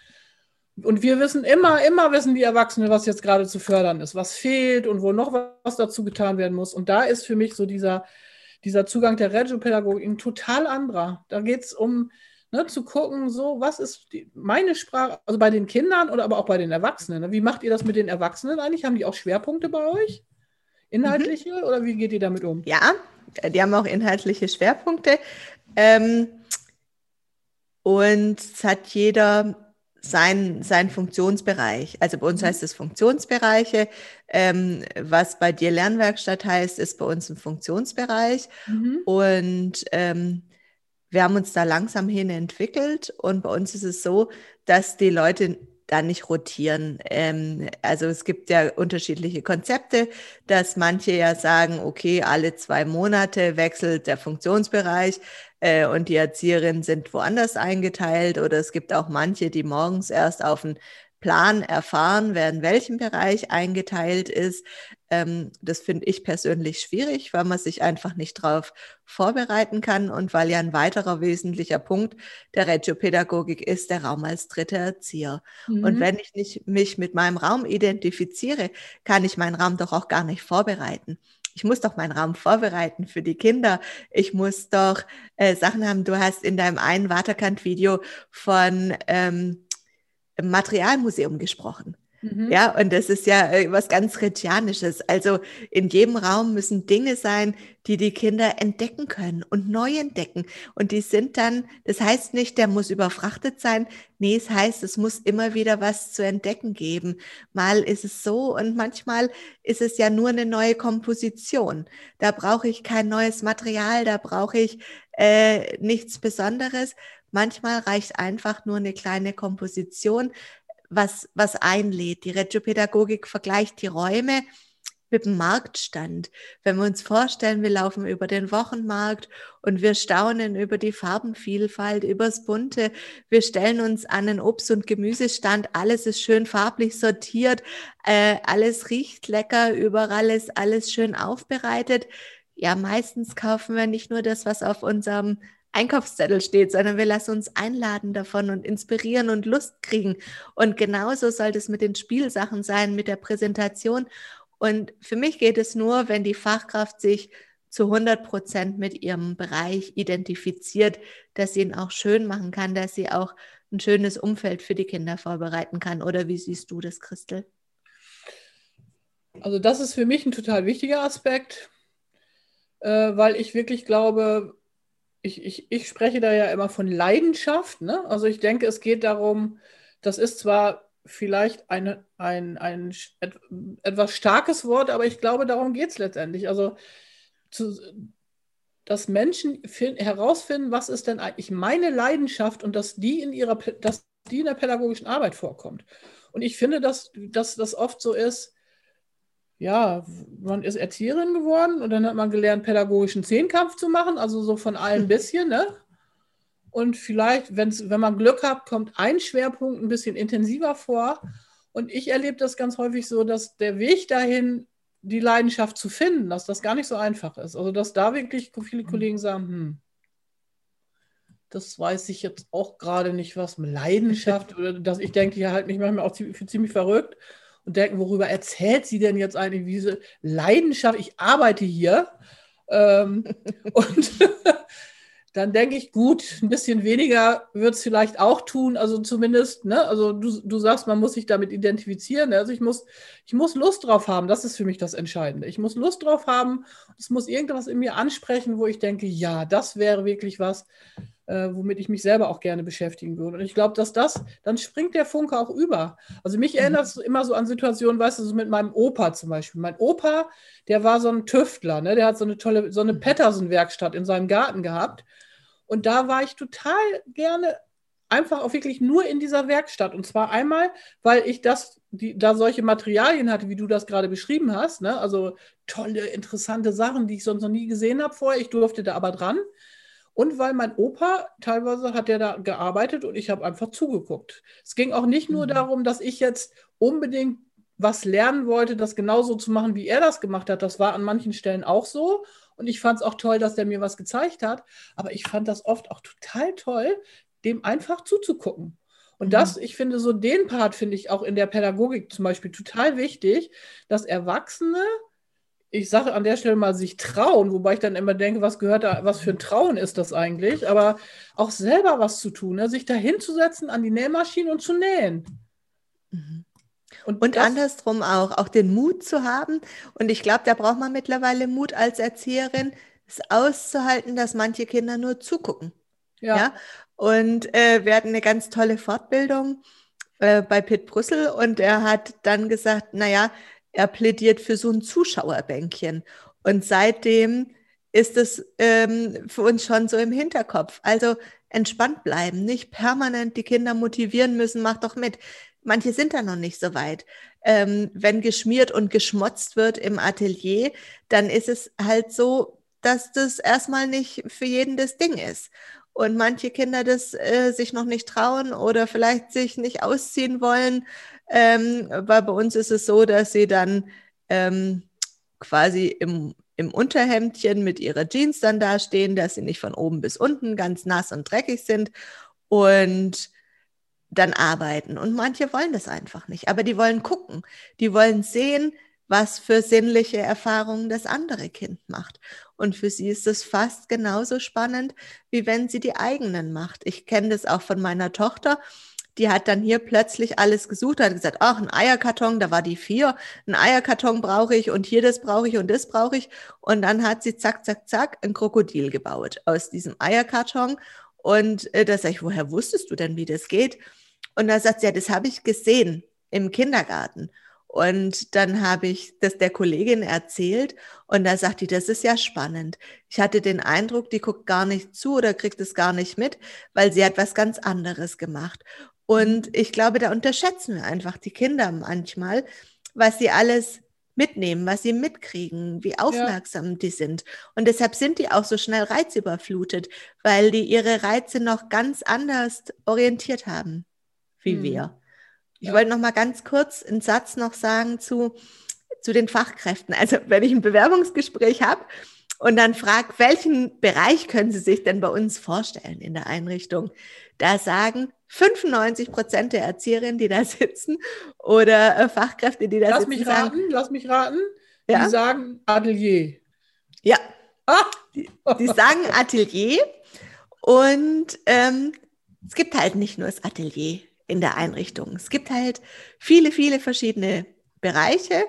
Speaker 1: Und wir wissen immer, immer wissen die Erwachsenen, was jetzt gerade zu fördern ist, was fehlt und wo noch was dazu getan werden muss. Und da ist für mich so dieser, dieser Zugang der Regiopädagogik ein total anderer. Da geht es um ne, zu gucken, so, was ist die, meine Sprache, also bei den Kindern oder aber auch bei den Erwachsenen. Ne? Wie macht ihr das mit den Erwachsenen eigentlich? Haben die auch Schwerpunkte bei euch? Inhaltliche mhm. oder wie geht ihr damit um?
Speaker 2: Ja, die haben auch inhaltliche Schwerpunkte. Ähm, und es hat jeder sein, sein Funktionsbereich. Also bei uns mhm. heißt es Funktionsbereiche. Ähm, was bei dir Lernwerkstatt heißt, ist bei uns ein Funktionsbereich. Mhm. Und ähm, wir haben uns da langsam hin entwickelt. Und bei uns ist es so, dass die Leute da nicht rotieren. Ähm, also es gibt ja unterschiedliche Konzepte, dass manche ja sagen, okay, alle zwei Monate wechselt der Funktionsbereich äh, und die Erzieherinnen sind woanders eingeteilt. Oder es gibt auch manche, die morgens erst auf einen Plan erfahren, wer in welchem Bereich eingeteilt ist. Ähm, das finde ich persönlich schwierig, weil man sich einfach nicht darauf vorbereiten kann und weil ja ein weiterer wesentlicher Punkt der Regiopädagogik ist der Raum als dritter Erzieher. Mhm. Und wenn ich nicht mich mit meinem Raum identifiziere, kann ich meinen Raum doch auch gar nicht vorbereiten ich muss doch meinen Raum vorbereiten für die Kinder. Ich muss doch äh, Sachen haben. Du hast in deinem einen Waterkant-Video von ähm, Materialmuseum gesprochen. Mhm. Ja, und das ist ja äh, was ganz Regianisches. Also in jedem Raum müssen Dinge sein, die die Kinder entdecken können und neu entdecken. Und die sind dann, das heißt nicht, der muss überfrachtet sein. Nee, es heißt, es muss immer wieder was zu entdecken geben. Mal ist es so und manchmal ist es ja nur eine neue Komposition. Da brauche ich kein neues Material, da brauche ich äh, nichts Besonderes. Manchmal reicht einfach nur eine kleine Komposition, was, was einlädt. Die Regiopädagogik vergleicht die Räume mit dem Marktstand. Wenn wir uns vorstellen, wir laufen über den Wochenmarkt und wir staunen über die Farbenvielfalt, übers Bunte. Wir stellen uns an den Obst- und Gemüsestand. Alles ist schön farblich sortiert. Äh, alles riecht lecker. Überall ist alles schön aufbereitet. Ja, meistens kaufen wir nicht nur das, was auf unserem Einkaufszettel steht, sondern wir lassen uns einladen davon und inspirieren und Lust kriegen. Und genauso soll es mit den Spielsachen sein, mit der Präsentation. Und für mich geht es nur, wenn die Fachkraft sich zu 100 Prozent mit ihrem Bereich identifiziert, dass sie ihn auch schön machen kann, dass sie auch ein schönes Umfeld für die Kinder vorbereiten kann. Oder wie siehst du das, Christel?
Speaker 1: Also das ist für mich ein total wichtiger Aspekt, äh, weil ich wirklich glaube, ich, ich, ich spreche da ja immer von Leidenschaft. Ne? Also ich denke, es geht darum, das ist zwar vielleicht eine, ein, ein et, etwas starkes Wort, aber ich glaube, darum geht es letztendlich. Also, zu, dass Menschen find, herausfinden, was ist denn eigentlich meine Leidenschaft und dass die in ihrer, dass die in der pädagogischen Arbeit vorkommt. Und ich finde, dass, dass das oft so ist, ja, man ist Erzieherin geworden und dann hat man gelernt, pädagogischen Zehnkampf zu machen, also so von allem ein bisschen, ne? Und vielleicht, wenn's, wenn man Glück hat, kommt ein Schwerpunkt ein bisschen intensiver vor. Und ich erlebe das ganz häufig so, dass der Weg dahin, die Leidenschaft zu finden, dass das gar nicht so einfach ist. Also, dass da wirklich viele mhm. Kollegen sagen, hm, das weiß ich jetzt auch gerade nicht, was Leidenschaft oder dass ich denke, ja, halt mich manchmal auch ziemlich, ziemlich verrückt und denken, worüber erzählt sie denn jetzt eigentlich diese Leidenschaft? Ich arbeite hier. Ähm, und dann denke ich, gut, ein bisschen weniger wird es vielleicht auch tun. Also zumindest, ne, also du, du sagst, man muss sich damit identifizieren. Also ich muss, ich muss Lust drauf haben. Das ist für mich das Entscheidende. Ich muss Lust drauf haben. Es muss irgendwas in mir ansprechen, wo ich denke, ja, das wäre wirklich was, äh, womit ich mich selber auch gerne beschäftigen würde. Und ich glaube, dass das, dann springt der Funke auch über. Also mich mhm. erinnert es immer so an Situationen, weißt du, so mit meinem Opa zum Beispiel. Mein Opa, der war so ein Tüftler, ne? der hat so eine tolle, so eine mhm. Patterson-Werkstatt in seinem Garten gehabt. Und da war ich total gerne einfach auch wirklich nur in dieser Werkstatt. Und zwar einmal, weil ich das, die, da solche Materialien hatte, wie du das gerade beschrieben hast. Ne? Also tolle, interessante Sachen, die ich sonst noch nie gesehen habe vorher. Ich durfte da aber dran. Und weil mein Opa teilweise hat der da gearbeitet und ich habe einfach zugeguckt. Es ging auch nicht nur mhm. darum, dass ich jetzt unbedingt was lernen wollte, das genauso zu machen, wie er das gemacht hat. Das war an manchen Stellen auch so. Und ich fand es auch toll, dass der mir was gezeigt hat. Aber ich fand das oft auch total toll, dem einfach zuzugucken. Und das, mhm. ich finde, so den Part finde ich auch in der Pädagogik zum Beispiel total wichtig, dass Erwachsene ich sage an der Stelle mal, sich trauen, wobei ich dann immer denke, was gehört da, was für ein Trauen ist das eigentlich, aber auch selber was zu tun, ne? sich da hinzusetzen an die Nähmaschine und zu nähen.
Speaker 2: Mhm. Und, und andersrum auch, auch den Mut zu haben. Und ich glaube, da braucht man mittlerweile Mut als Erzieherin, es auszuhalten, dass manche Kinder nur zugucken. Ja. ja? Und äh, wir hatten eine ganz tolle Fortbildung äh, bei Pitt Brüssel und er hat dann gesagt, naja, er plädiert für so ein Zuschauerbänkchen. Und seitdem ist es ähm, für uns schon so im Hinterkopf. Also entspannt bleiben, nicht permanent die Kinder motivieren müssen, mach doch mit. Manche sind da noch nicht so weit. Ähm, wenn geschmiert und geschmotzt wird im Atelier, dann ist es halt so, dass das erstmal nicht für jeden das Ding ist. Und manche Kinder das äh, sich noch nicht trauen oder vielleicht sich nicht ausziehen wollen, ähm, weil bei uns ist es so, dass sie dann ähm, quasi im, im Unterhemdchen mit ihrer Jeans dann dastehen, dass sie nicht von oben bis unten ganz nass und dreckig sind und dann arbeiten. Und manche wollen das einfach nicht, aber die wollen gucken, die wollen sehen, was für sinnliche Erfahrungen das andere Kind macht. Und für sie ist es fast genauso spannend, wie wenn sie die eigenen macht. Ich kenne das auch von meiner Tochter die hat dann hier plötzlich alles gesucht, hat gesagt, ach, ein Eierkarton, da war die vier, ein Eierkarton brauche ich und hier das brauche ich und das brauche ich. Und dann hat sie zack, zack, zack ein Krokodil gebaut aus diesem Eierkarton. Und äh, da sage ich, woher wusstest du denn, wie das geht? Und da sagt sie, ja, das habe ich gesehen im Kindergarten. Und dann habe ich das der Kollegin erzählt und da sagt die, das ist ja spannend. Ich hatte den Eindruck, die guckt gar nicht zu oder kriegt es gar nicht mit, weil sie hat was ganz anderes gemacht. Und ich glaube, da unterschätzen wir einfach die Kinder manchmal, was sie alles mitnehmen, was sie mitkriegen, wie aufmerksam ja. die sind. Und deshalb sind die auch so schnell reizüberflutet, weil die ihre Reize noch ganz anders orientiert haben, wie hm. wir. Ich ja. wollte noch mal ganz kurz einen Satz noch sagen zu, zu den Fachkräften. Also wenn ich ein Bewerbungsgespräch habe und dann frage, welchen Bereich können Sie sich denn bei uns vorstellen in der Einrichtung? Da sagen 95 Prozent der Erzieherinnen, die da sitzen oder äh, Fachkräfte, die da
Speaker 1: lass
Speaker 2: sitzen.
Speaker 1: Mich raten, sagen, lass mich raten. Ja? Die sagen Atelier.
Speaker 2: Ja. Ah. Die, die sagen Atelier. Und ähm, es gibt halt nicht nur das Atelier in der Einrichtung. Es gibt halt viele, viele verschiedene Bereiche.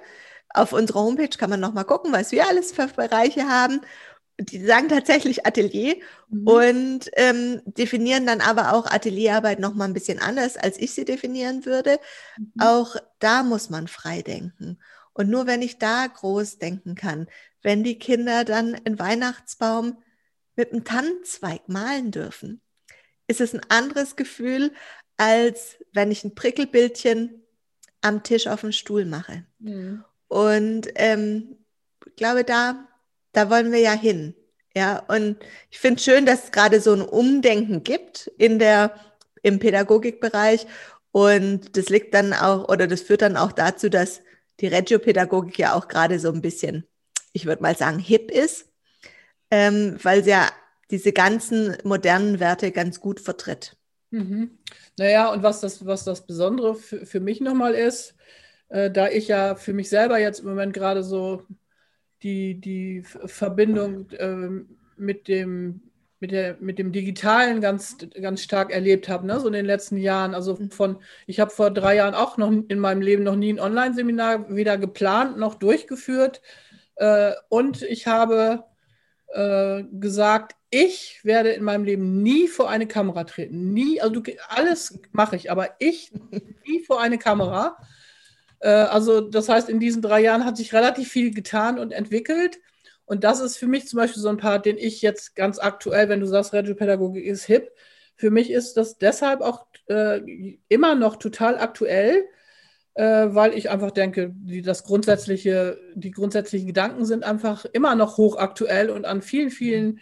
Speaker 2: Auf unserer Homepage kann man nochmal gucken, was wir alles für Bereiche haben die sagen tatsächlich Atelier mhm. und ähm, definieren dann aber auch Atelierarbeit noch mal ein bisschen anders, als ich sie definieren würde. Mhm. Auch da muss man frei denken. Und nur wenn ich da groß denken kann, wenn die Kinder dann einen Weihnachtsbaum mit einem Tannenzweig malen dürfen, ist es ein anderes Gefühl, als wenn ich ein Prickelbildchen am Tisch auf dem Stuhl mache. Mhm. Und ähm, ich glaube, da da wollen wir ja hin. Ja, und ich finde schön, dass es gerade so ein Umdenken gibt in der, im Pädagogikbereich. Und das liegt dann auch, oder das führt dann auch dazu, dass die Regiopädagogik ja auch gerade so ein bisschen, ich würde mal sagen, hip ist, ähm, weil sie ja diese ganzen modernen Werte ganz gut vertritt.
Speaker 1: Mhm. Naja, und was das, was das Besondere für, für mich nochmal ist, äh, da ich ja für mich selber jetzt im Moment gerade so die, die Verbindung ähm, mit, dem, mit, der, mit dem Digitalen ganz, ganz stark erlebt habe, ne? so in den letzten Jahren. Also mhm. von, ich habe vor drei Jahren auch noch in meinem Leben noch nie ein Online-Seminar weder geplant noch durchgeführt. Äh, und ich habe äh, gesagt, ich werde in meinem Leben nie vor eine Kamera treten. Nie, also du, alles mache ich, aber ich nie vor eine Kamera. Äh, also das heißt, in diesen drei Jahren hat sich relativ viel getan und entwickelt. Und das ist für mich zum Beispiel so ein Part, den ich jetzt ganz aktuell, wenn du sagst, Regiopädagogik ist hip, für mich ist das deshalb auch äh, immer noch total aktuell, äh, weil ich einfach denke, die, das grundsätzliche, die grundsätzlichen Gedanken sind einfach immer noch hochaktuell und an vielen, vielen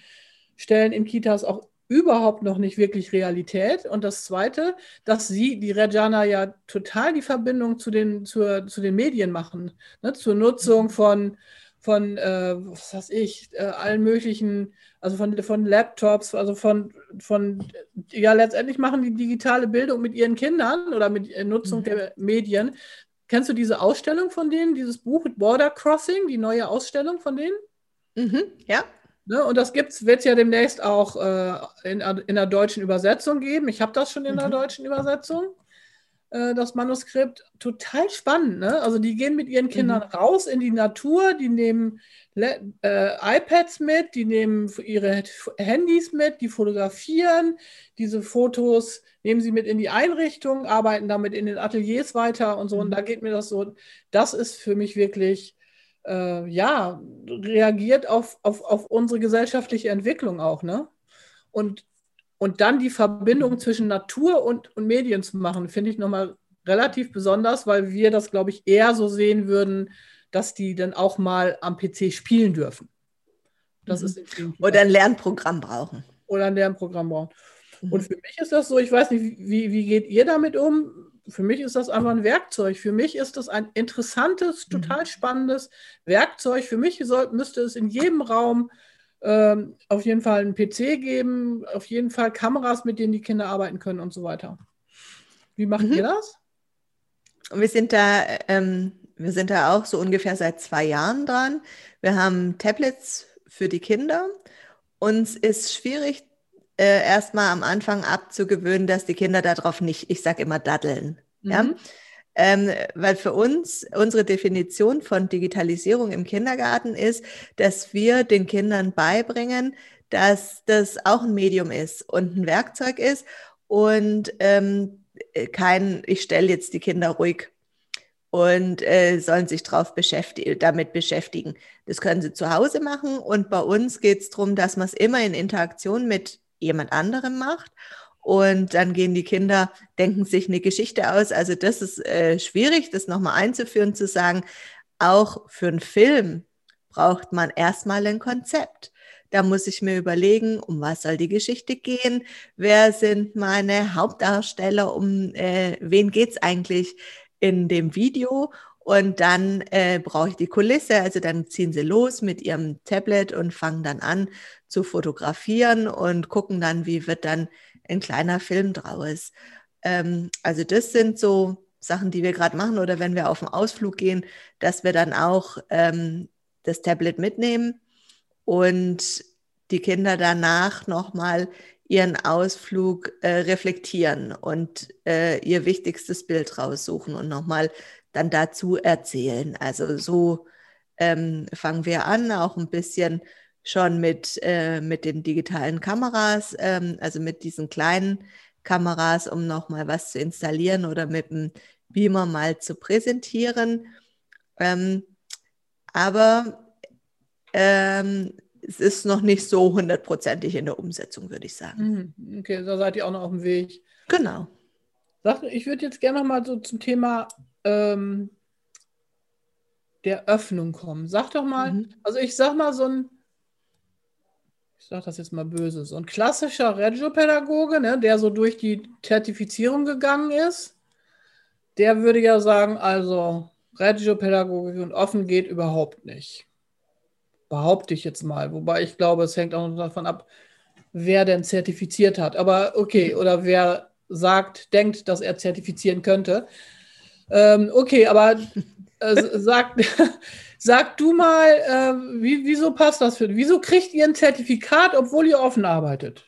Speaker 1: Stellen in Kitas auch überhaupt noch nicht wirklich Realität. Und das Zweite, dass sie, die Reggiana, ja total die Verbindung zu den, zur, zu den Medien machen, ne? zur Nutzung mhm. von, von äh, was weiß ich, äh, allen möglichen, also von, von Laptops, also von, von, ja, letztendlich machen die digitale Bildung mit ihren Kindern oder mit äh, Nutzung mhm. der Medien. Kennst du diese Ausstellung von denen, dieses Buch Border Crossing, die neue Ausstellung von denen?
Speaker 2: Mhm, ja.
Speaker 1: Ne, und das wird es ja demnächst auch äh, in, in der deutschen Übersetzung geben. Ich habe das schon in mhm. der deutschen Übersetzung, äh, das Manuskript. Total spannend. Ne? Also die gehen mit ihren Kindern mhm. raus in die Natur, die nehmen äh, iPads mit, die nehmen ihre Handys mit, die fotografieren. Diese Fotos nehmen sie mit in die Einrichtung, arbeiten damit in den Ateliers weiter und so. Und mhm. da geht mir das so, das ist für mich wirklich äh, ja, reagiert auf, auf, auf unsere gesellschaftliche Entwicklung auch, ne? Und, und dann die Verbindung zwischen Natur und, und Medien zu machen, finde ich nochmal relativ besonders, weil wir das, glaube ich, eher so sehen würden, dass die dann auch mal am PC spielen dürfen.
Speaker 2: Das mhm. ist Oder ein Lernprogramm brauchen.
Speaker 1: Oder ein Lernprogramm brauchen. Mhm. Und für mich ist das so, ich weiß nicht, wie, wie geht ihr damit um? Für mich ist das einfach ein Werkzeug. Für mich ist das ein interessantes, mhm. total spannendes Werkzeug. Für mich soll, müsste es in jedem Raum ähm, auf jeden Fall einen PC geben, auf jeden Fall Kameras, mit denen die Kinder arbeiten können und so weiter. Wie macht mhm. ihr das?
Speaker 2: Wir sind da, ähm, wir sind da auch so ungefähr seit zwei Jahren dran. Wir haben Tablets für die Kinder. Uns ist schwierig, äh, erstmal am Anfang abzugewöhnen, dass die Kinder darauf nicht, ich sage immer, daddeln. Mhm. Ja? Ähm, weil für uns unsere Definition von Digitalisierung im Kindergarten ist, dass wir den Kindern beibringen, dass das auch ein Medium ist und ein Werkzeug ist und ähm, kein, ich stelle jetzt die Kinder ruhig und äh, sollen sich drauf beschäftigen, damit beschäftigen. Das können sie zu Hause machen und bei uns geht es darum, dass man es immer in Interaktion mit jemand anderem macht. Und dann gehen die Kinder, denken sich eine Geschichte aus. Also das ist äh, schwierig, das nochmal einzuführen, zu sagen, auch für einen Film braucht man erstmal ein Konzept. Da muss ich mir überlegen, um was soll die Geschichte gehen? Wer sind meine Hauptdarsteller? Um äh, wen geht's eigentlich in dem Video? Und dann äh, brauche ich die Kulisse. Also dann ziehen sie los mit ihrem Tablet und fangen dann an zu fotografieren und gucken dann, wie wird dann ein kleiner Film draus. Ähm, also das sind so Sachen, die wir gerade machen. Oder wenn wir auf einen Ausflug gehen, dass wir dann auch ähm, das Tablet mitnehmen und die Kinder danach nochmal ihren Ausflug äh, reflektieren und äh, ihr wichtigstes Bild raussuchen und nochmal dann dazu erzählen. Also so ähm, fangen wir an, auch ein bisschen schon mit, äh, mit den digitalen Kameras, ähm, also mit diesen kleinen Kameras, um nochmal was zu installieren oder mit dem Beamer mal zu präsentieren. Ähm, aber ähm, es ist noch nicht so hundertprozentig in der Umsetzung, würde ich sagen.
Speaker 1: Mhm. Okay, da seid ihr auch noch auf dem Weg.
Speaker 2: Genau.
Speaker 1: Ich würde jetzt gerne noch mal so zum Thema ähm, der Öffnung kommen. Sag doch mal, mhm. also ich sag mal so ein, ich sag das jetzt mal böse, so ein klassischer Regiopädagoge, ne, der so durch die Zertifizierung gegangen ist, der würde ja sagen, also Regiopädagogik und offen geht überhaupt nicht. Behaupte ich jetzt mal. Wobei ich glaube, es hängt auch davon ab, wer denn zertifiziert hat. Aber okay, oder wer sagt, denkt, dass er zertifizieren könnte. Ähm, okay, aber äh, sag, sag du mal, äh, wie, wieso passt das für Wieso kriegt ihr ein Zertifikat, obwohl ihr offen arbeitet?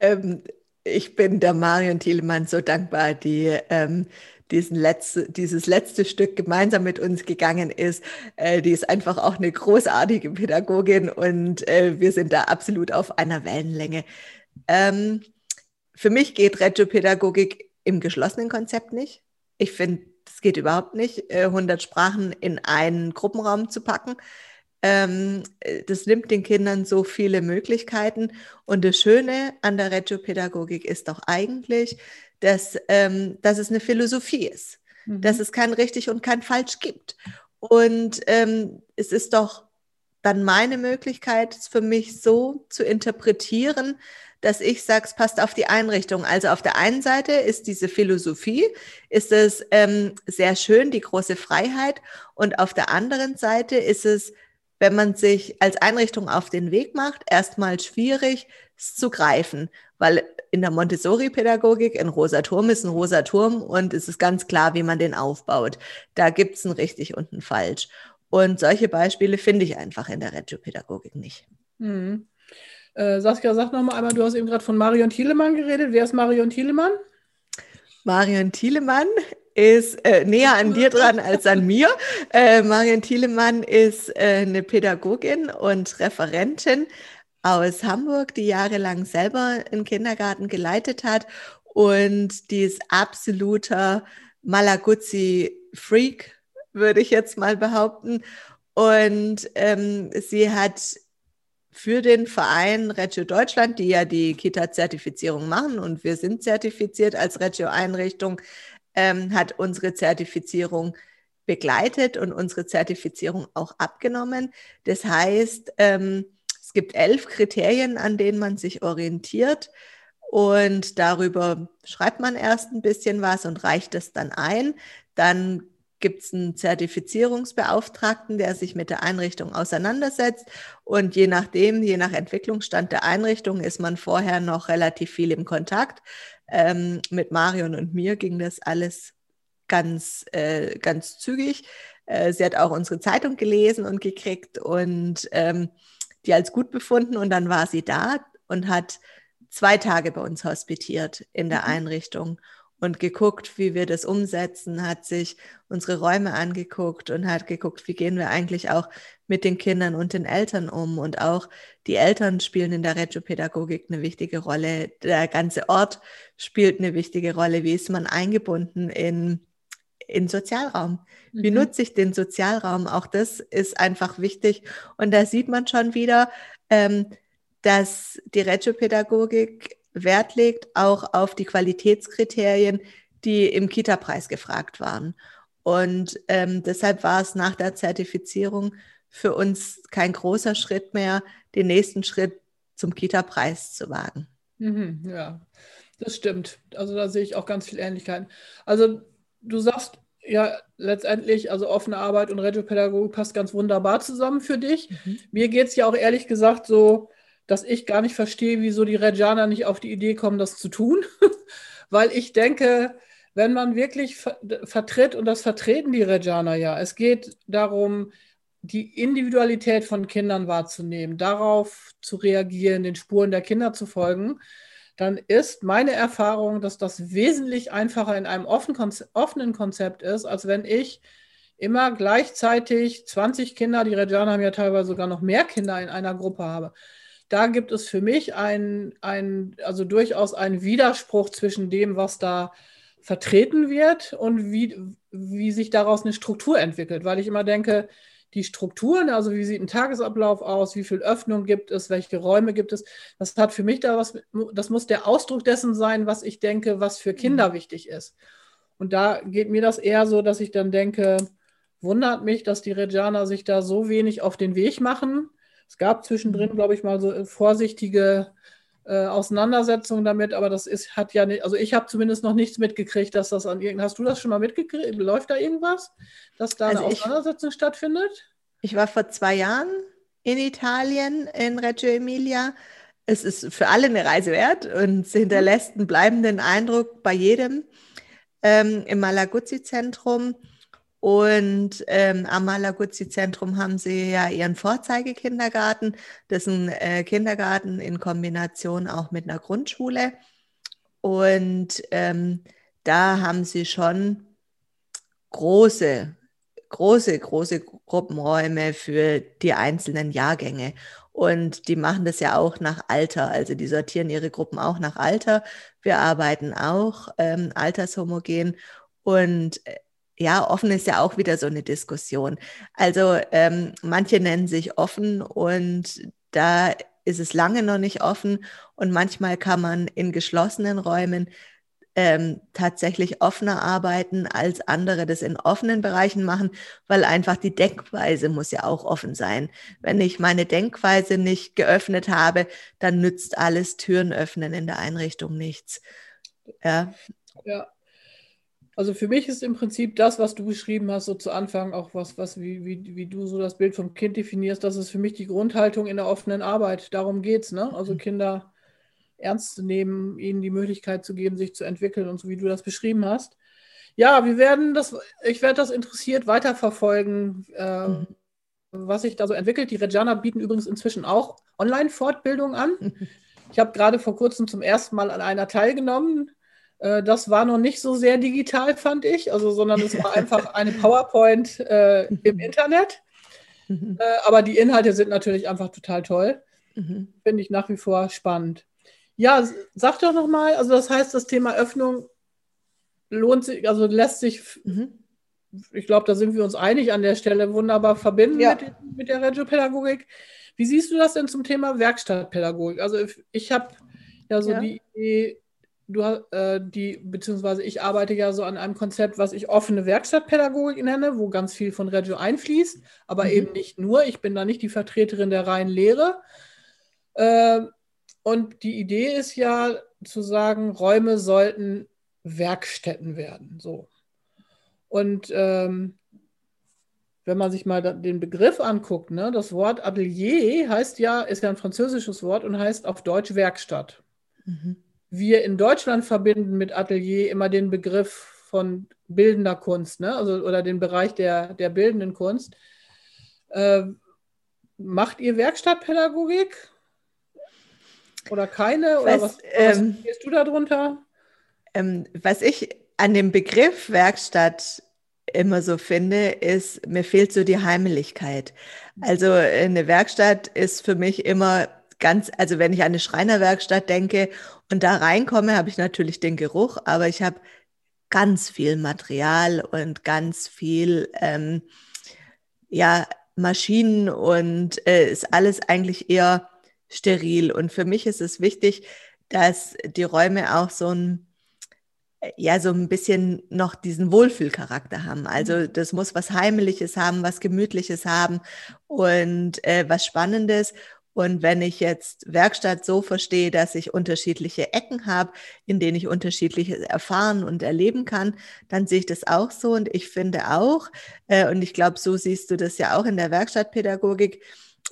Speaker 2: Ähm, ich bin der Marion Thielemann so dankbar, die ähm, diesen letzte, dieses letzte Stück gemeinsam mit uns gegangen ist. Äh, die ist einfach auch eine großartige Pädagogin und äh, wir sind da absolut auf einer Wellenlänge. Ähm, für mich geht Regiopädagogik im geschlossenen Konzept nicht. Ich finde, es geht überhaupt nicht, 100 äh, Sprachen in einen Gruppenraum zu packen. Ähm, das nimmt den Kindern so viele Möglichkeiten. Und das Schöne an der Regiopädagogik ist doch eigentlich, dass, ähm, dass es eine Philosophie ist, mhm. dass es kein richtig und kein falsch gibt. Und ähm, es ist doch dann meine Möglichkeit, es für mich so zu interpretieren, dass ich sage, es passt auf die Einrichtung. Also auf der einen Seite ist diese Philosophie, ist es ähm, sehr schön, die große Freiheit. Und auf der anderen Seite ist es, wenn man sich als Einrichtung auf den Weg macht, erstmal schwierig, es zu greifen, weil in der Montessori-Pädagogik ein rosa Turm ist ein rosa Turm und es ist ganz klar, wie man den aufbaut. Da gibt es ein richtig und ein falsch. Und solche Beispiele finde ich einfach in der Reggio-Pädagogik nicht.
Speaker 1: Mhm. Äh, Saskia, sag noch mal einmal, du hast eben gerade von Marion Thielemann geredet. Wer ist Marion Thielemann?
Speaker 2: Marion Thielemann ist äh, näher an dir dran als an mir. Äh, Marion Thielemann ist äh, eine Pädagogin und Referentin aus Hamburg, die jahrelang selber einen Kindergarten geleitet hat und die ist absoluter Malaguzzi-Freak, würde ich jetzt mal behaupten. Und ähm, sie hat für den Verein Reggio Deutschland, die ja die Kita-Zertifizierung machen und wir sind zertifiziert als Reggio-Einrichtung, ähm, hat unsere Zertifizierung begleitet und unsere Zertifizierung auch abgenommen. Das heißt, ähm, es gibt elf Kriterien, an denen man sich orientiert und darüber schreibt man erst ein bisschen was und reicht es dann ein. Dann gibt es einen Zertifizierungsbeauftragten, der sich mit der Einrichtung auseinandersetzt. Und je nachdem, je nach Entwicklungsstand der Einrichtung, ist man vorher noch relativ viel im Kontakt. Ähm, mit Marion und mir ging das alles ganz, äh, ganz zügig. Äh, sie hat auch unsere Zeitung gelesen und gekriegt und ähm, die als gut befunden. Und dann war sie da und hat zwei Tage bei uns hospitiert in der mhm. Einrichtung und geguckt, wie wir das umsetzen, hat sich unsere Räume angeguckt und hat geguckt, wie gehen wir eigentlich auch mit den Kindern und den Eltern um. Und auch die Eltern spielen in der Regiopädagogik eine wichtige Rolle. Der ganze Ort spielt eine wichtige Rolle. Wie ist man eingebunden in, in Sozialraum? Wie mhm. nutze ich den Sozialraum? Auch das ist einfach wichtig. Und da sieht man schon wieder, ähm, dass die Regiopädagogik Wert legt, auch auf die Qualitätskriterien, die im Kita-Preis gefragt waren. Und ähm, deshalb war es nach der Zertifizierung für uns kein großer Schritt mehr, den nächsten Schritt zum Kita-Preis zu wagen.
Speaker 1: Mhm, ja, das stimmt. Also da sehe ich auch ganz viel Ähnlichkeiten. Also du sagst ja letztendlich, also offene Arbeit und Regiopädagogik passt ganz wunderbar zusammen für dich. Mhm. Mir geht es ja auch ehrlich gesagt so, dass ich gar nicht verstehe, wieso die Regianer nicht auf die Idee kommen, das zu tun. Weil ich denke, wenn man wirklich ver vertritt, und das vertreten die Regianer ja, es geht darum, die Individualität von Kindern wahrzunehmen, darauf zu reagieren, den Spuren der Kinder zu folgen, dann ist meine Erfahrung, dass das wesentlich einfacher in einem offenen Konzept ist, als wenn ich immer gleichzeitig 20 Kinder, die Regianer haben ja teilweise sogar noch mehr Kinder in einer Gruppe habe. Da gibt es für mich ein, ein, also durchaus einen Widerspruch zwischen dem, was da vertreten wird und wie, wie sich daraus eine Struktur entwickelt, weil ich immer denke, die Strukturen, also wie sieht ein Tagesablauf aus, wie viel Öffnung gibt es, welche Räume gibt es, das hat für mich da was, das muss der Ausdruck dessen sein, was ich denke, was für Kinder mhm. wichtig ist. Und da geht mir das eher so, dass ich dann denke, wundert mich, dass die Regianer sich da so wenig auf den Weg machen. Es gab zwischendrin, glaube ich, mal so vorsichtige äh, Auseinandersetzungen damit, aber das ist, hat ja nicht, also ich habe zumindest noch nichts mitgekriegt, dass das an irgendeinem, hast du das schon mal mitgekriegt? Läuft da irgendwas, dass da also eine Auseinandersetzung ich, stattfindet?
Speaker 2: Ich war vor zwei Jahren in Italien, in Reggio Emilia. Es ist für alle eine Reise wert und hinterlässt einen bleibenden Eindruck bei jedem ähm, im Malaguzzi-Zentrum. Und ähm, am Malaguzzi-Zentrum haben sie ja ihren Vorzeigekindergarten. Das ist ein äh, Kindergarten in Kombination auch mit einer Grundschule. Und ähm, da haben sie schon große, große, große Gruppenräume für die einzelnen Jahrgänge. Und die machen das ja auch nach Alter. Also die sortieren ihre Gruppen auch nach Alter. Wir arbeiten auch ähm, altershomogen. Und äh, ja, offen ist ja auch wieder so eine Diskussion. Also ähm, manche nennen sich offen und da ist es lange noch nicht offen und manchmal kann man in geschlossenen Räumen ähm, tatsächlich offener arbeiten, als andere das in offenen Bereichen machen, weil einfach die Denkweise muss ja auch offen sein. Wenn ich meine Denkweise nicht geöffnet habe, dann nützt alles Türen öffnen in der Einrichtung nichts.
Speaker 1: Ja. Ja, also für mich ist im Prinzip das, was du beschrieben hast, so zu Anfang auch was, was wie, wie, wie du so das Bild vom Kind definierst, das ist für mich die Grundhaltung in der offenen Arbeit. Darum geht es, ne? Also mhm. Kinder ernst zu nehmen, ihnen die Möglichkeit zu geben, sich zu entwickeln und so wie du das beschrieben hast. Ja, wir werden das, ich werde das interessiert weiterverfolgen, äh, mhm. was sich da so entwickelt. Die Reggiana bieten übrigens inzwischen auch Online-Fortbildung an. Ich habe gerade vor kurzem zum ersten Mal an einer teilgenommen. Äh, das war noch nicht so sehr digital, fand ich, also, sondern es war einfach eine PowerPoint äh, im Internet. Mhm. Äh, aber die Inhalte sind natürlich einfach total toll. Mhm. Finde ich nach wie vor spannend. Ja, sag doch nochmal, also das heißt, das Thema Öffnung lohnt sich, also lässt sich, mhm. ich glaube, da sind wir uns einig an der Stelle, wunderbar verbinden ja. mit, mit der Regiopädagogik. Wie siehst du das denn zum Thema Werkstattpädagogik? Also ich habe ja so ja. die Idee, du äh, die, beziehungsweise ich arbeite ja so an einem Konzept, was ich offene Werkstattpädagogik nenne, wo ganz viel von Reggio einfließt, aber mhm. eben nicht nur. Ich bin da nicht die Vertreterin der reinen Lehre. Äh, und die Idee ist ja zu sagen, Räume sollten Werkstätten werden. So. Und ähm, wenn man sich mal den Begriff anguckt, ne, das Wort Atelier heißt ja, ist ja ein französisches Wort und heißt auf Deutsch Werkstatt. Mhm wir in Deutschland verbinden mit Atelier immer den Begriff von bildender Kunst, ne? also, oder den Bereich der, der bildenden Kunst. Äh, macht ihr Werkstattpädagogik? Oder keine? Oder was, was, ähm, was du darunter?
Speaker 2: Ähm, was ich an dem Begriff Werkstatt immer so finde, ist, mir fehlt so die Heimeligkeit. Also eine Werkstatt ist für mich immer ganz, also wenn ich an eine Schreinerwerkstatt denke und da reinkomme, habe ich natürlich den Geruch, aber ich habe ganz viel Material und ganz viel, ähm, ja, Maschinen und äh, ist alles eigentlich eher steril. Und für mich ist es wichtig, dass die Räume auch so ein ja so ein bisschen noch diesen Wohlfühlcharakter haben. Also mhm. das muss was Heimliches haben, was Gemütliches haben und äh, was Spannendes. Und wenn ich jetzt Werkstatt so verstehe, dass ich unterschiedliche Ecken habe, in denen ich unterschiedliches erfahren und erleben kann, dann sehe ich das auch so. Und ich finde auch, äh, und ich glaube, so siehst du das ja auch in der Werkstattpädagogik,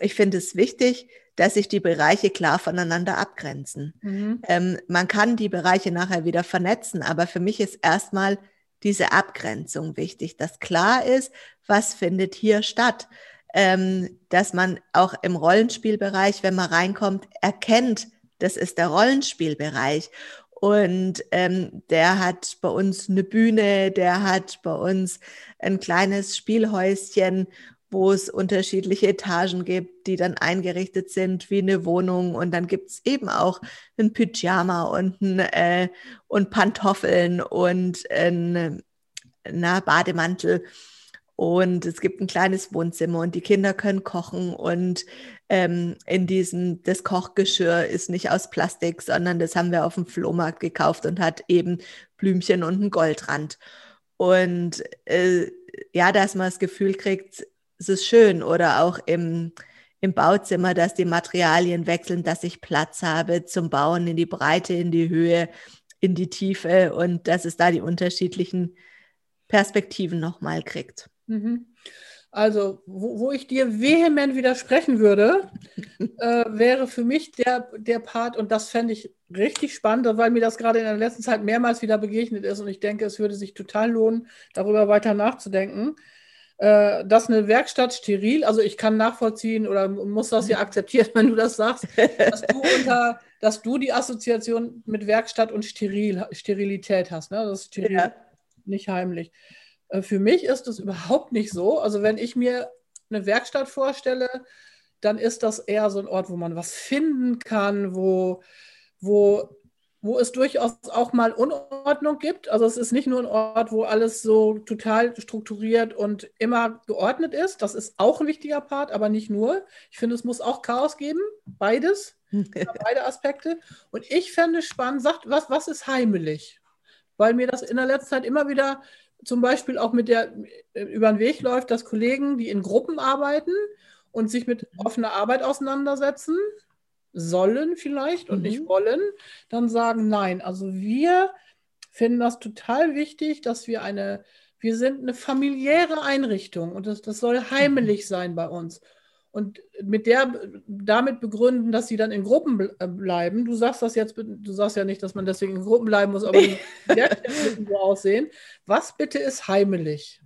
Speaker 2: ich finde es wichtig, dass sich die Bereiche klar voneinander abgrenzen. Mhm. Ähm, man kann die Bereiche nachher wieder vernetzen, aber für mich ist erstmal diese Abgrenzung wichtig, dass klar ist, was findet hier statt. Ähm, dass man auch im Rollenspielbereich, wenn man reinkommt, erkennt, das ist der Rollenspielbereich. Und ähm, der hat bei uns eine Bühne, der hat bei uns ein kleines Spielhäuschen wo es unterschiedliche Etagen gibt, die dann eingerichtet sind wie eine Wohnung. Und dann gibt es eben auch ein Pyjama und, ein, äh, und Pantoffeln und ein na, Bademantel. Und es gibt ein kleines Wohnzimmer und die Kinder können kochen. Und ähm, in diesem, das Kochgeschirr ist nicht aus Plastik, sondern das haben wir auf dem Flohmarkt gekauft und hat eben Blümchen und einen Goldrand. Und äh, ja, dass man das Gefühl kriegt, es ist schön oder auch im, im Bauzimmer, dass die Materialien wechseln, dass ich Platz habe zum Bauen in die Breite, in die Höhe, in die Tiefe und dass es da die unterschiedlichen Perspektiven nochmal kriegt. Mhm.
Speaker 1: Also, wo, wo, ich dir vehement widersprechen würde, äh, wäre für mich der, der Part, und das fände ich richtig spannend, weil mir das gerade in der letzten Zeit mehrmals wieder begegnet ist und ich denke, es würde sich total lohnen, darüber weiter nachzudenken äh, dass eine Werkstatt steril, also ich kann nachvollziehen oder muss das ja akzeptieren, wenn du das sagst, dass du, unter, dass du die Assoziation mit Werkstatt und steril, Sterilität hast. Ne? Das ist steril, ja. nicht heimlich. Äh, für mich ist das überhaupt nicht so. Also wenn ich mir eine Werkstatt vorstelle, dann ist das eher so ein Ort, wo man was finden kann, wo, wo wo es durchaus auch mal Unordnung gibt. Also es ist nicht nur ein Ort, wo alles so total strukturiert und immer geordnet ist. Das ist auch ein wichtiger Part, aber nicht nur. Ich finde, es muss auch Chaos geben, beides, beide Aspekte. Und ich fände spannend, sagt, was, was ist heimelig? Weil mir das in der letzten Zeit immer wieder zum Beispiel auch mit der über den Weg läuft, dass Kollegen, die in Gruppen arbeiten und sich mit offener Arbeit auseinandersetzen, sollen vielleicht und mhm. nicht wollen, dann sagen nein. Also wir finden das total wichtig, dass wir eine, wir sind eine familiäre Einrichtung und das, das soll heimelig mhm. sein bei uns. Und mit der, damit begründen, dass sie dann in Gruppen äh, bleiben. Du sagst das jetzt, du sagst ja nicht, dass man deswegen in Gruppen bleiben muss, aber die müssen so aussehen. Was bitte ist heimelig?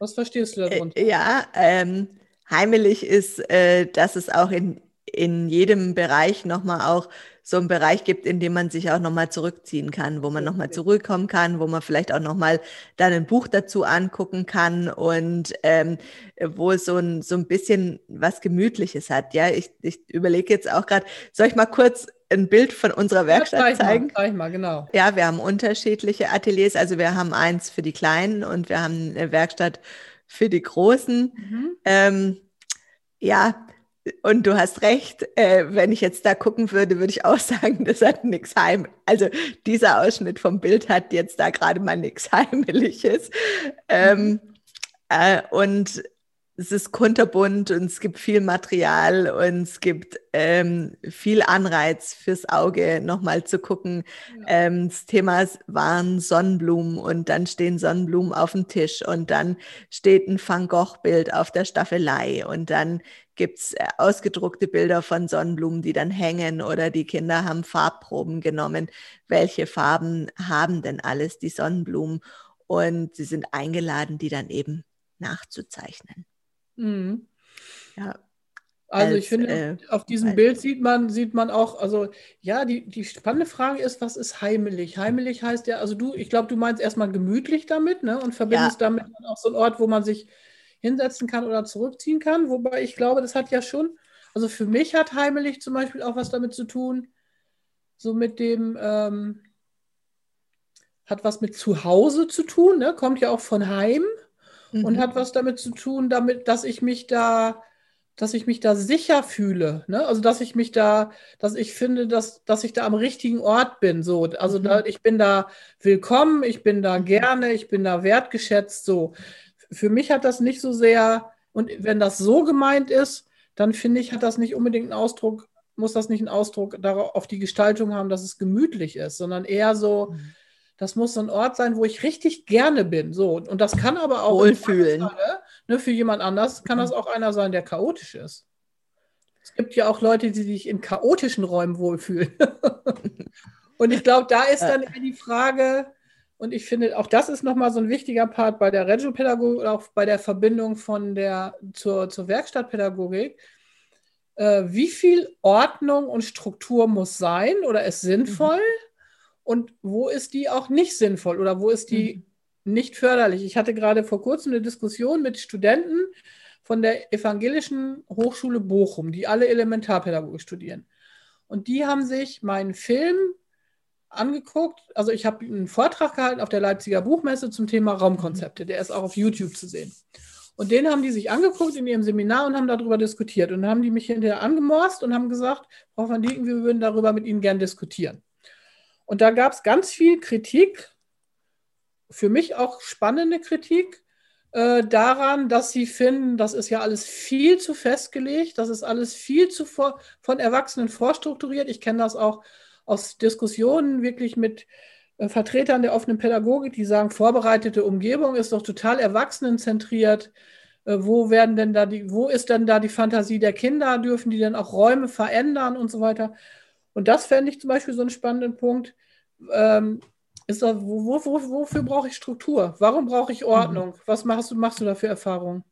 Speaker 1: Was verstehst du darunter?
Speaker 2: Äh, ja, ähm, heimelig ist, äh, dass es auch in in jedem Bereich nochmal auch so einen Bereich gibt, in dem man sich auch nochmal zurückziehen kann, wo man nochmal zurückkommen kann, wo man vielleicht auch nochmal dann ein Buch dazu angucken kann und ähm, wo es so ein, so ein bisschen was Gemütliches hat. Ja, ich, ich überlege jetzt auch gerade, soll ich mal kurz ein Bild von unserer Werkstatt ja, zeigen?
Speaker 1: Mal, mal, genau.
Speaker 2: Ja, wir haben unterschiedliche Ateliers. Also wir haben eins für die Kleinen und wir haben eine Werkstatt für die Großen. Mhm. Ähm, ja, und du hast recht, äh, wenn ich jetzt da gucken würde, würde ich auch sagen, das hat nichts heim. Also dieser Ausschnitt vom Bild hat jetzt da gerade mal nichts Heimliches. Ähm, äh, und es ist kunterbunt und es gibt viel Material und es gibt ähm, viel Anreiz fürs Auge, nochmal zu gucken. Ja. Ähm, das Thema waren Sonnenblumen und dann stehen Sonnenblumen auf dem Tisch und dann steht ein Van Gogh-Bild auf der Staffelei und dann gibt es äh, ausgedruckte Bilder von Sonnenblumen, die dann hängen oder die Kinder haben Farbproben genommen. Welche Farben haben denn alles die Sonnenblumen? Und sie sind eingeladen, die dann eben nachzuzeichnen.
Speaker 1: Mhm. Ja. Also als, ich finde, äh, auf diesem Bild sieht man, sieht man auch, also ja, die, die spannende Frage ist, was ist heimelig? Heimelig heißt ja, also du, ich glaube, du meinst erstmal gemütlich damit, ne? Und verbindest ja. damit auch so einen Ort, wo man sich hinsetzen kann oder zurückziehen kann. Wobei ich glaube, das hat ja schon, also für mich hat heimelig zum Beispiel auch was damit zu tun, so mit dem, ähm, hat was mit Zuhause zu tun, ne? kommt ja auch von Heim mhm. und hat was damit zu tun, damit, dass ich mich da dass ich mich da sicher fühle. Ne? Also dass ich mich da, dass ich finde, dass, dass ich da am richtigen Ort bin. So. Also mhm. da, ich bin da willkommen, ich bin da mhm. gerne, ich bin da wertgeschätzt. So. Für mich hat das nicht so sehr, und wenn das so gemeint ist, dann finde ich, hat das nicht unbedingt einen Ausdruck, muss das nicht einen Ausdruck darauf, auf die Gestaltung haben, dass es gemütlich ist, sondern eher so, mhm. Das muss so ein Ort sein, wo ich richtig gerne bin. So. Und das kann aber auch
Speaker 2: wohlfühlen.
Speaker 1: Falle, Ne, für jemand anders kann das mhm. auch einer sein, der chaotisch ist. Es gibt ja auch Leute, die sich in chaotischen Räumen wohlfühlen. und ich glaube, da ist dann die Frage, und ich finde, auch das ist nochmal so ein wichtiger Part bei der Regiopädagogik, auch bei der Verbindung von der zur, zur Werkstattpädagogik. Äh, wie viel Ordnung und Struktur muss sein oder ist sinnvoll? Mhm. Und wo ist die auch nicht sinnvoll oder wo ist die mhm nicht förderlich. Ich hatte gerade vor kurzem eine Diskussion mit Studenten von der Evangelischen Hochschule Bochum, die alle Elementarpädagogik studieren. Und die haben sich meinen Film angeguckt. Also ich habe einen Vortrag gehalten auf der Leipziger Buchmesse zum Thema Raumkonzepte. Der ist auch auf YouTube zu sehen. Und den haben die sich angeguckt in ihrem Seminar und haben darüber diskutiert. Und dann haben die mich hinterher angemorst und haben gesagt, Frau van Dieken, wir würden darüber mit Ihnen gern diskutieren. Und da gab es ganz viel Kritik für mich auch spannende Kritik äh, daran, dass sie finden, das ist ja alles viel zu festgelegt, das ist alles viel zu vor, von Erwachsenen vorstrukturiert. Ich kenne das auch aus Diskussionen wirklich mit äh, Vertretern der offenen Pädagogik, die sagen, vorbereitete Umgebung ist doch total erwachsenenzentriert. Äh, wo werden denn da die, wo ist denn da die Fantasie der Kinder? Dürfen die denn auch Räume verändern und so weiter? Und das fände ich zum Beispiel so einen spannenden Punkt. Ähm, ist doch, wo, wo, wo, wofür brauche ich Struktur? Warum brauche ich Ordnung? Mhm. Was machst du, machst du da für Erfahrungen?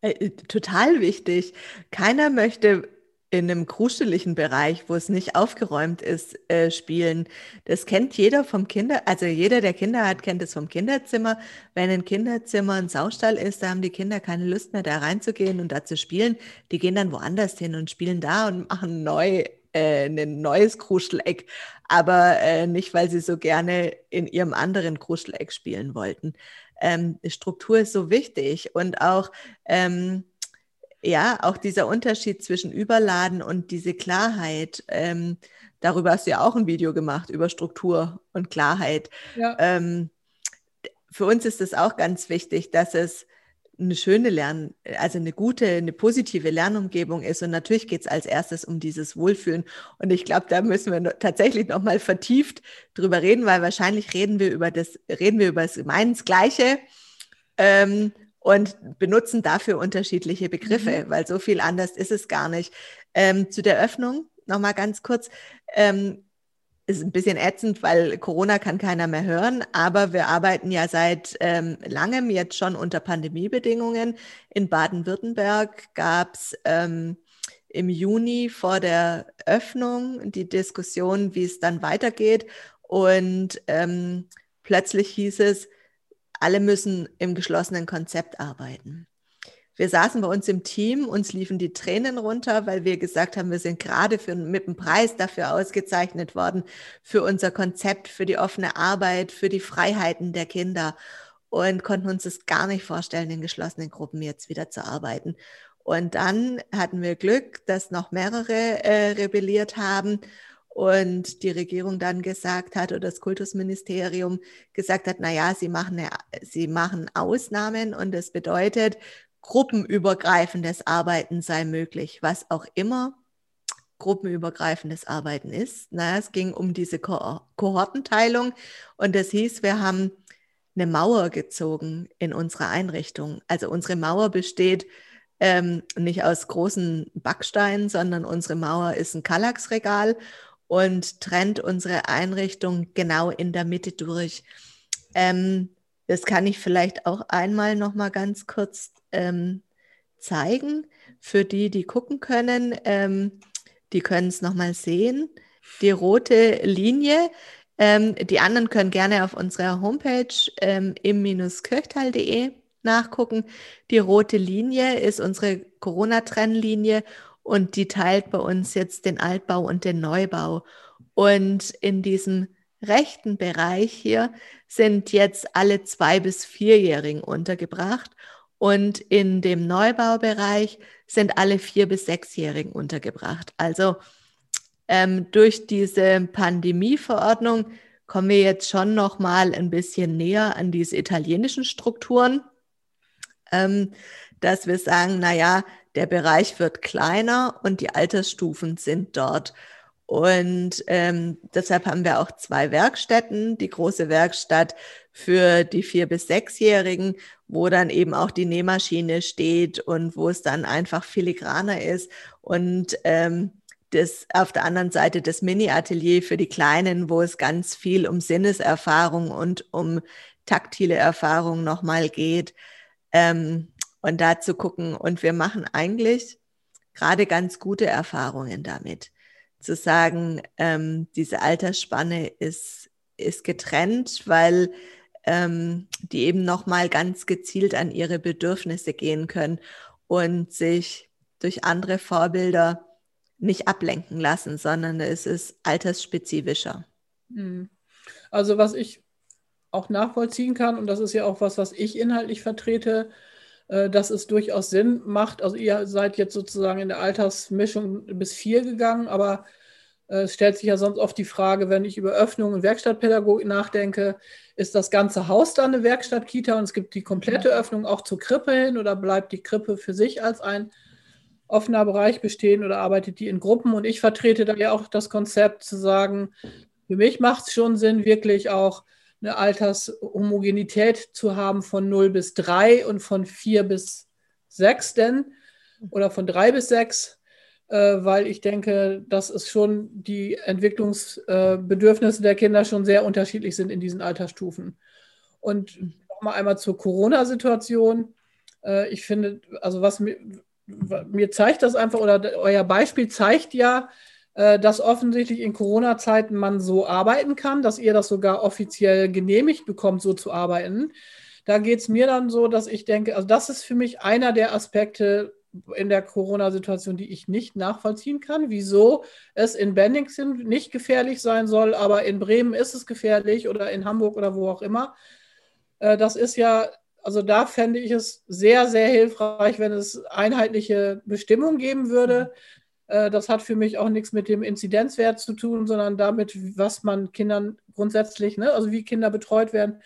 Speaker 2: Äh, äh, total wichtig. Keiner möchte in einem gruseligen Bereich, wo es nicht aufgeräumt ist, äh, spielen. Das kennt jeder vom Kinder, also jeder, der Kinder hat, kennt es vom Kinderzimmer. Wenn ein Kinderzimmer ein Saustall ist, da haben die Kinder keine Lust mehr, da reinzugehen und da zu spielen. Die gehen dann woanders hin und spielen da und machen neu äh, ein neues Kruscheleck, aber äh, nicht, weil sie so gerne in ihrem anderen Kruscheleck spielen wollten. Ähm, Struktur ist so wichtig und auch ähm, ja, auch dieser Unterschied zwischen Überladen und diese Klarheit. Ähm, darüber hast du ja auch ein Video gemacht, über Struktur und Klarheit. Ja. Ähm, für uns ist es auch ganz wichtig, dass es eine schöne Lern, also eine gute, eine positive Lernumgebung ist. Und natürlich geht es als erstes um dieses Wohlfühlen. Und ich glaube, da müssen wir tatsächlich nochmal vertieft drüber reden, weil wahrscheinlich reden wir über das, reden wir über das meins Gleiche ähm, und benutzen dafür unterschiedliche Begriffe, mhm. weil so viel anders ist es gar nicht. Ähm, zu der Öffnung nochmal ganz kurz. Ähm, ist ein bisschen ätzend, weil Corona kann keiner mehr hören, aber wir arbeiten ja seit ähm, langem jetzt schon unter Pandemiebedingungen. In Baden-Württemberg gab es ähm, im Juni vor der Öffnung die Diskussion, wie es dann weitergeht. Und ähm, plötzlich hieß es, alle müssen im geschlossenen Konzept arbeiten. Wir saßen bei uns im Team, uns liefen die Tränen runter, weil wir gesagt haben, wir sind gerade für, mit dem Preis dafür ausgezeichnet worden, für unser Konzept, für die offene Arbeit, für die Freiheiten der Kinder und konnten uns das gar nicht vorstellen, in geschlossenen Gruppen jetzt wieder zu arbeiten. Und dann hatten wir Glück, dass noch mehrere äh, rebelliert haben und die Regierung dann gesagt hat oder das Kultusministerium gesagt hat, na ja, sie machen eine, sie machen Ausnahmen und das bedeutet, gruppenübergreifendes Arbeiten sei möglich, was auch immer gruppenübergreifendes Arbeiten ist. Na, es ging um diese Ko Kohortenteilung und das hieß, wir haben eine Mauer gezogen in unserer Einrichtung. Also unsere Mauer besteht ähm, nicht aus großen Backsteinen, sondern unsere Mauer ist ein Kallaxregal und trennt unsere Einrichtung genau in der Mitte durch. Ähm, das kann ich vielleicht auch einmal noch mal ganz kurz ähm, zeigen. Für die, die gucken können, ähm, die können es nochmal sehen. Die rote Linie. Ähm, die anderen können gerne auf unserer Homepage ähm, im-kirchtal.de nachgucken. Die rote Linie ist unsere Corona-Trennlinie und die teilt bei uns jetzt den Altbau und den Neubau. Und in diesem rechten Bereich hier sind jetzt alle zwei bis vierjährigen untergebracht. Und in dem Neubaubereich sind alle vier bis sechsjährigen untergebracht. Also ähm, durch diese Pandemieverordnung kommen wir jetzt schon noch mal ein bisschen näher an diese italienischen Strukturen, ähm, dass wir sagen, na ja, der Bereich wird kleiner und die Altersstufen sind dort. Und ähm, deshalb haben wir auch zwei Werkstätten. Die große Werkstatt für die vier bis sechsjährigen, wo dann eben auch die Nähmaschine steht und wo es dann einfach filigraner ist und ähm, das auf der anderen Seite das Mini-Atelier für die Kleinen, wo es ganz viel um Sinneserfahrung und um taktile Erfahrung nochmal geht. Ähm, und da zu gucken. Und wir machen eigentlich gerade ganz gute Erfahrungen damit. Zu sagen, ähm, diese Altersspanne ist, ist getrennt, weil ähm, die eben nochmal ganz gezielt an ihre Bedürfnisse gehen können und sich durch andere Vorbilder nicht ablenken lassen, sondern es ist altersspezifischer.
Speaker 1: Hm. Also was ich auch nachvollziehen kann, und das ist ja auch was, was ich inhaltlich vertrete, dass es durchaus Sinn macht. Also ihr seid jetzt sozusagen in der Altersmischung bis vier gegangen, aber äh, es stellt sich ja sonst oft die Frage, wenn ich über Öffnung und Werkstattpädagogik nachdenke, ist das ganze Haus dann eine Werkstattkita und es gibt die komplette. Öffnung auch zur Krippe hin oder bleibt die Krippe für sich als ein offener Bereich bestehen oder arbeitet die in Gruppen? Und ich vertrete da ja auch das Konzept zu sagen, für mich macht es schon Sinn, wirklich auch eine Altershomogenität zu haben von 0 bis 3 und von 4 bis 6 denn oder von 3 bis 6, äh, weil ich denke, dass es schon die Entwicklungsbedürfnisse äh, der Kinder schon sehr unterschiedlich sind in diesen Altersstufen. Und nochmal einmal zur Corona-Situation. Äh, ich finde, also was mir, mir zeigt das einfach, oder euer Beispiel zeigt ja, dass offensichtlich in Corona-Zeiten man so arbeiten kann, dass ihr das sogar offiziell genehmigt bekommt, so zu arbeiten. Da geht es mir dann so, dass ich denke, also das ist für mich einer der Aspekte in der Corona-Situation, die ich nicht nachvollziehen kann, wieso es in Bennington nicht gefährlich sein soll, aber in Bremen ist es gefährlich oder in Hamburg oder wo auch immer. Äh, das ist ja, also da fände ich es sehr, sehr hilfreich, wenn es einheitliche Bestimmungen geben würde, äh, das hat für mich auch nichts mit dem Inzidenzwert zu tun, sondern damit, was man Kindern grundsätzlich, ne, also wie Kinder betreut werden.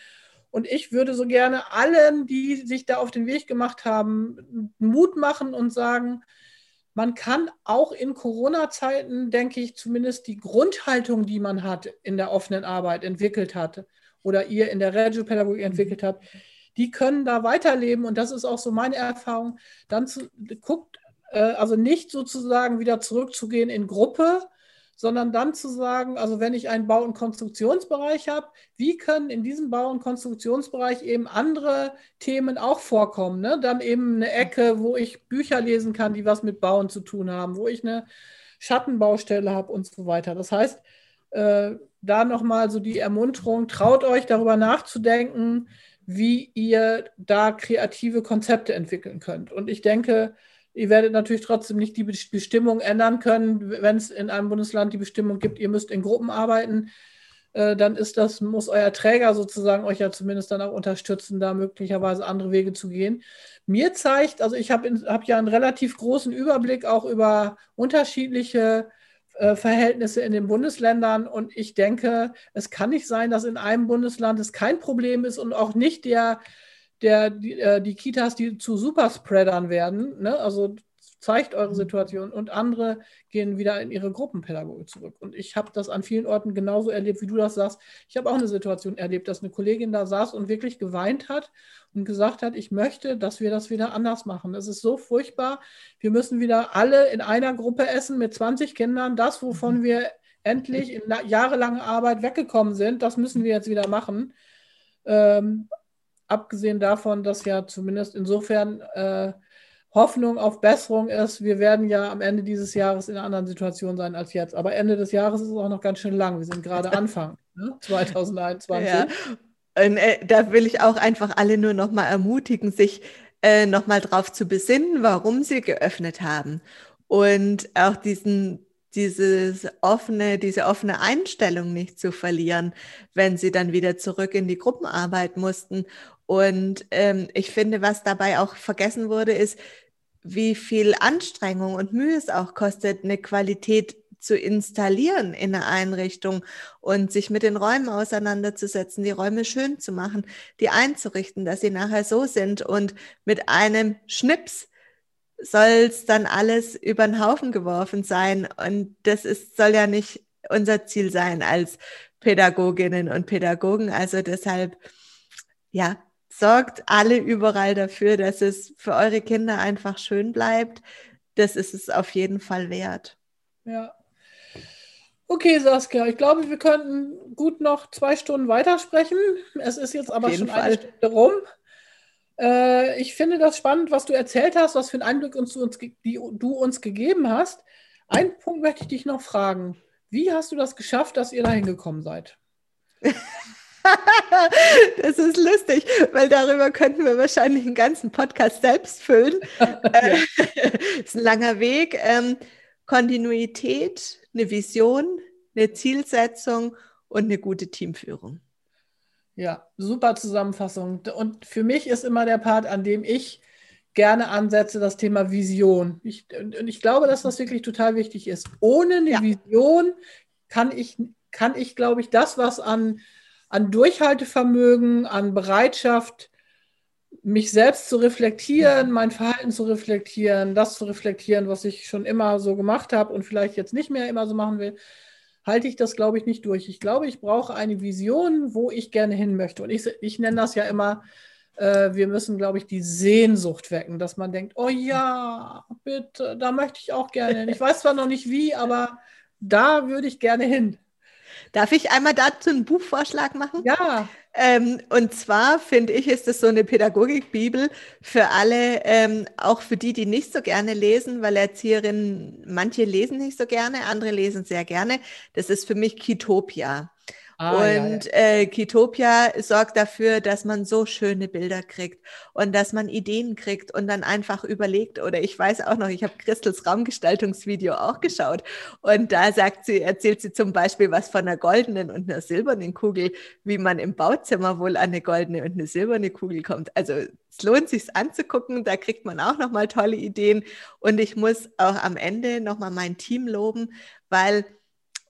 Speaker 1: Und ich würde so gerne allen, die sich da auf den Weg gemacht haben, Mut machen und sagen, man kann auch in Corona-Zeiten, denke ich, zumindest die Grundhaltung, die man hat in der offenen Arbeit entwickelt hat oder ihr in der Regiopädagogik entwickelt habt, die können da weiterleben. Und das ist auch so meine Erfahrung. Dann zu, guckt äh, also nicht sozusagen wieder zurückzugehen in Gruppe, sondern dann zu sagen, also wenn ich einen Bau- und Konstruktionsbereich habe, wie können in diesem Bau- und Konstruktionsbereich eben andere Themen auch vorkommen? Ne? Dann eben eine Ecke, wo ich Bücher lesen kann, die was mit Bauen zu tun haben, wo ich eine Schattenbaustelle habe und so weiter. Das heißt, äh, da nochmal so die Ermunterung, traut euch darüber nachzudenken, wie ihr da kreative Konzepte entwickeln könnt. Und ich denke, Ihr werdet natürlich trotzdem nicht die Bestimmung ändern können, wenn es in einem Bundesland die Bestimmung gibt, ihr müsst in Gruppen arbeiten. Äh, dann ist das, muss euer Träger sozusagen euch ja zumindest dann auch unterstützen, da möglicherweise andere Wege zu gehen. Mir zeigt, also ich habe hab ja einen relativ großen Überblick auch über unterschiedliche äh, Verhältnisse in den Bundesländern. Und ich denke, es kann nicht sein, dass in einem Bundesland es kein Problem ist und auch nicht der der, die, äh, die Kitas, die zu Superspreadern werden, ne? also zeigt eure mhm. Situation und andere gehen wieder in ihre Gruppenpädagogik zurück. Und ich habe das an vielen Orten genauso erlebt, wie du das sagst. Ich habe auch eine Situation erlebt, dass eine Kollegin da saß und wirklich geweint hat und gesagt hat, ich möchte, dass wir das wieder anders machen. Es ist so furchtbar. Wir müssen wieder alle in einer Gruppe essen mit 20 Kindern. Das, wovon mhm. wir endlich in jahrelanger Arbeit weggekommen sind, das müssen wir jetzt wieder machen. Ähm, abgesehen davon, dass ja zumindest insofern äh, Hoffnung auf Besserung ist, wir werden ja am Ende dieses Jahres in einer anderen Situation sein als jetzt. Aber Ende des Jahres ist es auch noch ganz schön lang. Wir sind gerade Anfang ne? 2021. Ja.
Speaker 2: Und, äh, da will ich auch einfach alle nur noch mal ermutigen, sich äh, noch mal drauf zu besinnen, warum sie geöffnet haben und auch diesen dieses offene, diese offene Einstellung nicht zu verlieren, wenn sie dann wieder zurück in die Gruppenarbeit mussten. Und ähm, ich finde, was dabei auch vergessen wurde, ist, wie viel Anstrengung und Mühe es auch kostet, eine Qualität zu installieren in einer Einrichtung und sich mit den Räumen auseinanderzusetzen, die Räume schön zu machen, die einzurichten, dass sie nachher so sind und mit einem Schnips soll es dann alles über den Haufen geworfen sein. Und das ist, soll ja nicht unser Ziel sein als Pädagoginnen und Pädagogen. Also deshalb, ja, sorgt alle überall dafür, dass es für eure Kinder einfach schön bleibt. Das ist es auf jeden Fall wert.
Speaker 1: Ja. Okay, Saskia, ich glaube, wir könnten gut noch zwei Stunden weitersprechen. Es ist jetzt aber schon Fall. eine Stunde rum. Äh, ich finde das spannend, was du erzählt hast, was für einen Einblick uns, du, uns, die, du uns gegeben hast. Einen Punkt möchte ich dich noch fragen. Wie hast du das geschafft, dass ihr da hingekommen seid?
Speaker 2: das ist lustig, weil darüber könnten wir wahrscheinlich einen ganzen Podcast selbst füllen. äh, ist ein langer Weg. Ähm, Kontinuität, eine Vision, eine Zielsetzung und eine gute Teamführung.
Speaker 1: Ja, super Zusammenfassung. Und für mich ist immer der Part, an dem ich gerne ansetze, das Thema Vision. Ich, und ich glaube, dass das wirklich total wichtig ist. Ohne eine ja. Vision kann ich, kann ich, glaube ich, das, was an, an Durchhaltevermögen, an Bereitschaft, mich selbst zu reflektieren, mein Verhalten zu reflektieren, das zu reflektieren, was ich schon immer so gemacht habe und vielleicht jetzt nicht mehr immer so machen will, halte ich das, glaube ich, nicht durch. Ich glaube, ich brauche eine Vision, wo ich gerne hin möchte. Und ich, ich nenne das ja immer, äh, wir müssen, glaube ich, die Sehnsucht wecken, dass man denkt, oh ja, bitte, da möchte ich auch gerne hin. Ich weiß zwar noch nicht wie, aber da würde ich gerne hin.
Speaker 2: Darf ich einmal dazu einen Buchvorschlag machen?
Speaker 1: Ja.
Speaker 2: Ähm, und zwar finde ich, ist es so eine Pädagogikbibel für alle, ähm, auch für die, die nicht so gerne lesen, weil Erzieherinnen, manche lesen nicht so gerne, andere lesen sehr gerne. Das ist für mich Kitopia. Ah, und ja, ja. Äh, Kitopia sorgt dafür, dass man so schöne Bilder kriegt und dass man Ideen kriegt und dann einfach überlegt. Oder ich weiß auch noch, ich habe Christels Raumgestaltungsvideo auch geschaut und da sagt sie, erzählt sie zum Beispiel was von einer goldenen und einer silbernen Kugel, wie man im Bauzimmer wohl an eine goldene und eine silberne Kugel kommt. Also es lohnt sich anzugucken, da kriegt man auch noch mal tolle Ideen und ich muss auch am Ende noch mal mein Team loben, weil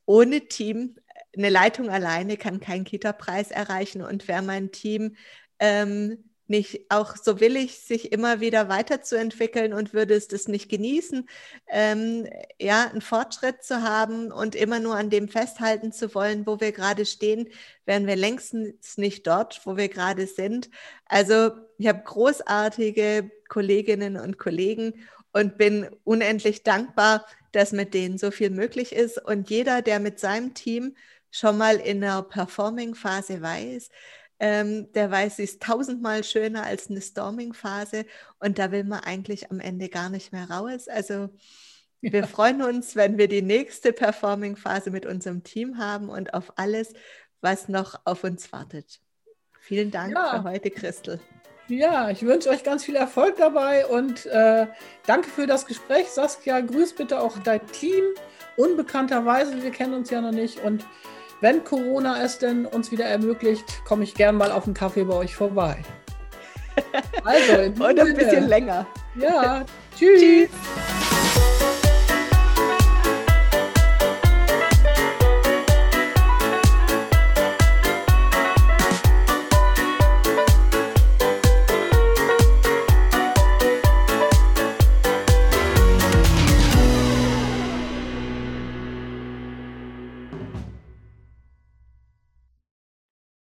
Speaker 2: ohne Team eine Leitung alleine kann keinen Kita-Preis erreichen und wer mein Team ähm, nicht auch so willig, sich immer wieder weiterzuentwickeln und würde es das nicht genießen, ähm, ja, einen Fortschritt zu haben und immer nur an dem festhalten zu wollen, wo wir gerade stehen, wären wir längstens nicht dort, wo wir gerade sind. Also ich habe großartige Kolleginnen und Kollegen und bin unendlich dankbar, dass mit denen so viel möglich ist. Und jeder, der mit seinem Team schon mal in der Performing-Phase weiß, ähm, der weiß, sie ist tausendmal schöner als eine Storming-Phase und da will man eigentlich am Ende gar nicht mehr raus. Also wir ja. freuen uns, wenn wir die nächste Performing-Phase mit unserem Team haben und auf alles, was noch auf uns wartet. Vielen Dank ja. für heute, Christel.
Speaker 1: Ja, ich wünsche euch ganz viel Erfolg dabei und äh, danke für das Gespräch. Saskia, grüß bitte auch dein Team. Unbekannterweise, wir kennen uns ja noch nicht und wenn Corona es denn uns wieder ermöglicht, komme ich gern mal auf einen Kaffee bei euch vorbei.
Speaker 2: Also, Und ein bisschen länger.
Speaker 1: Ja, tschüss. tschüss.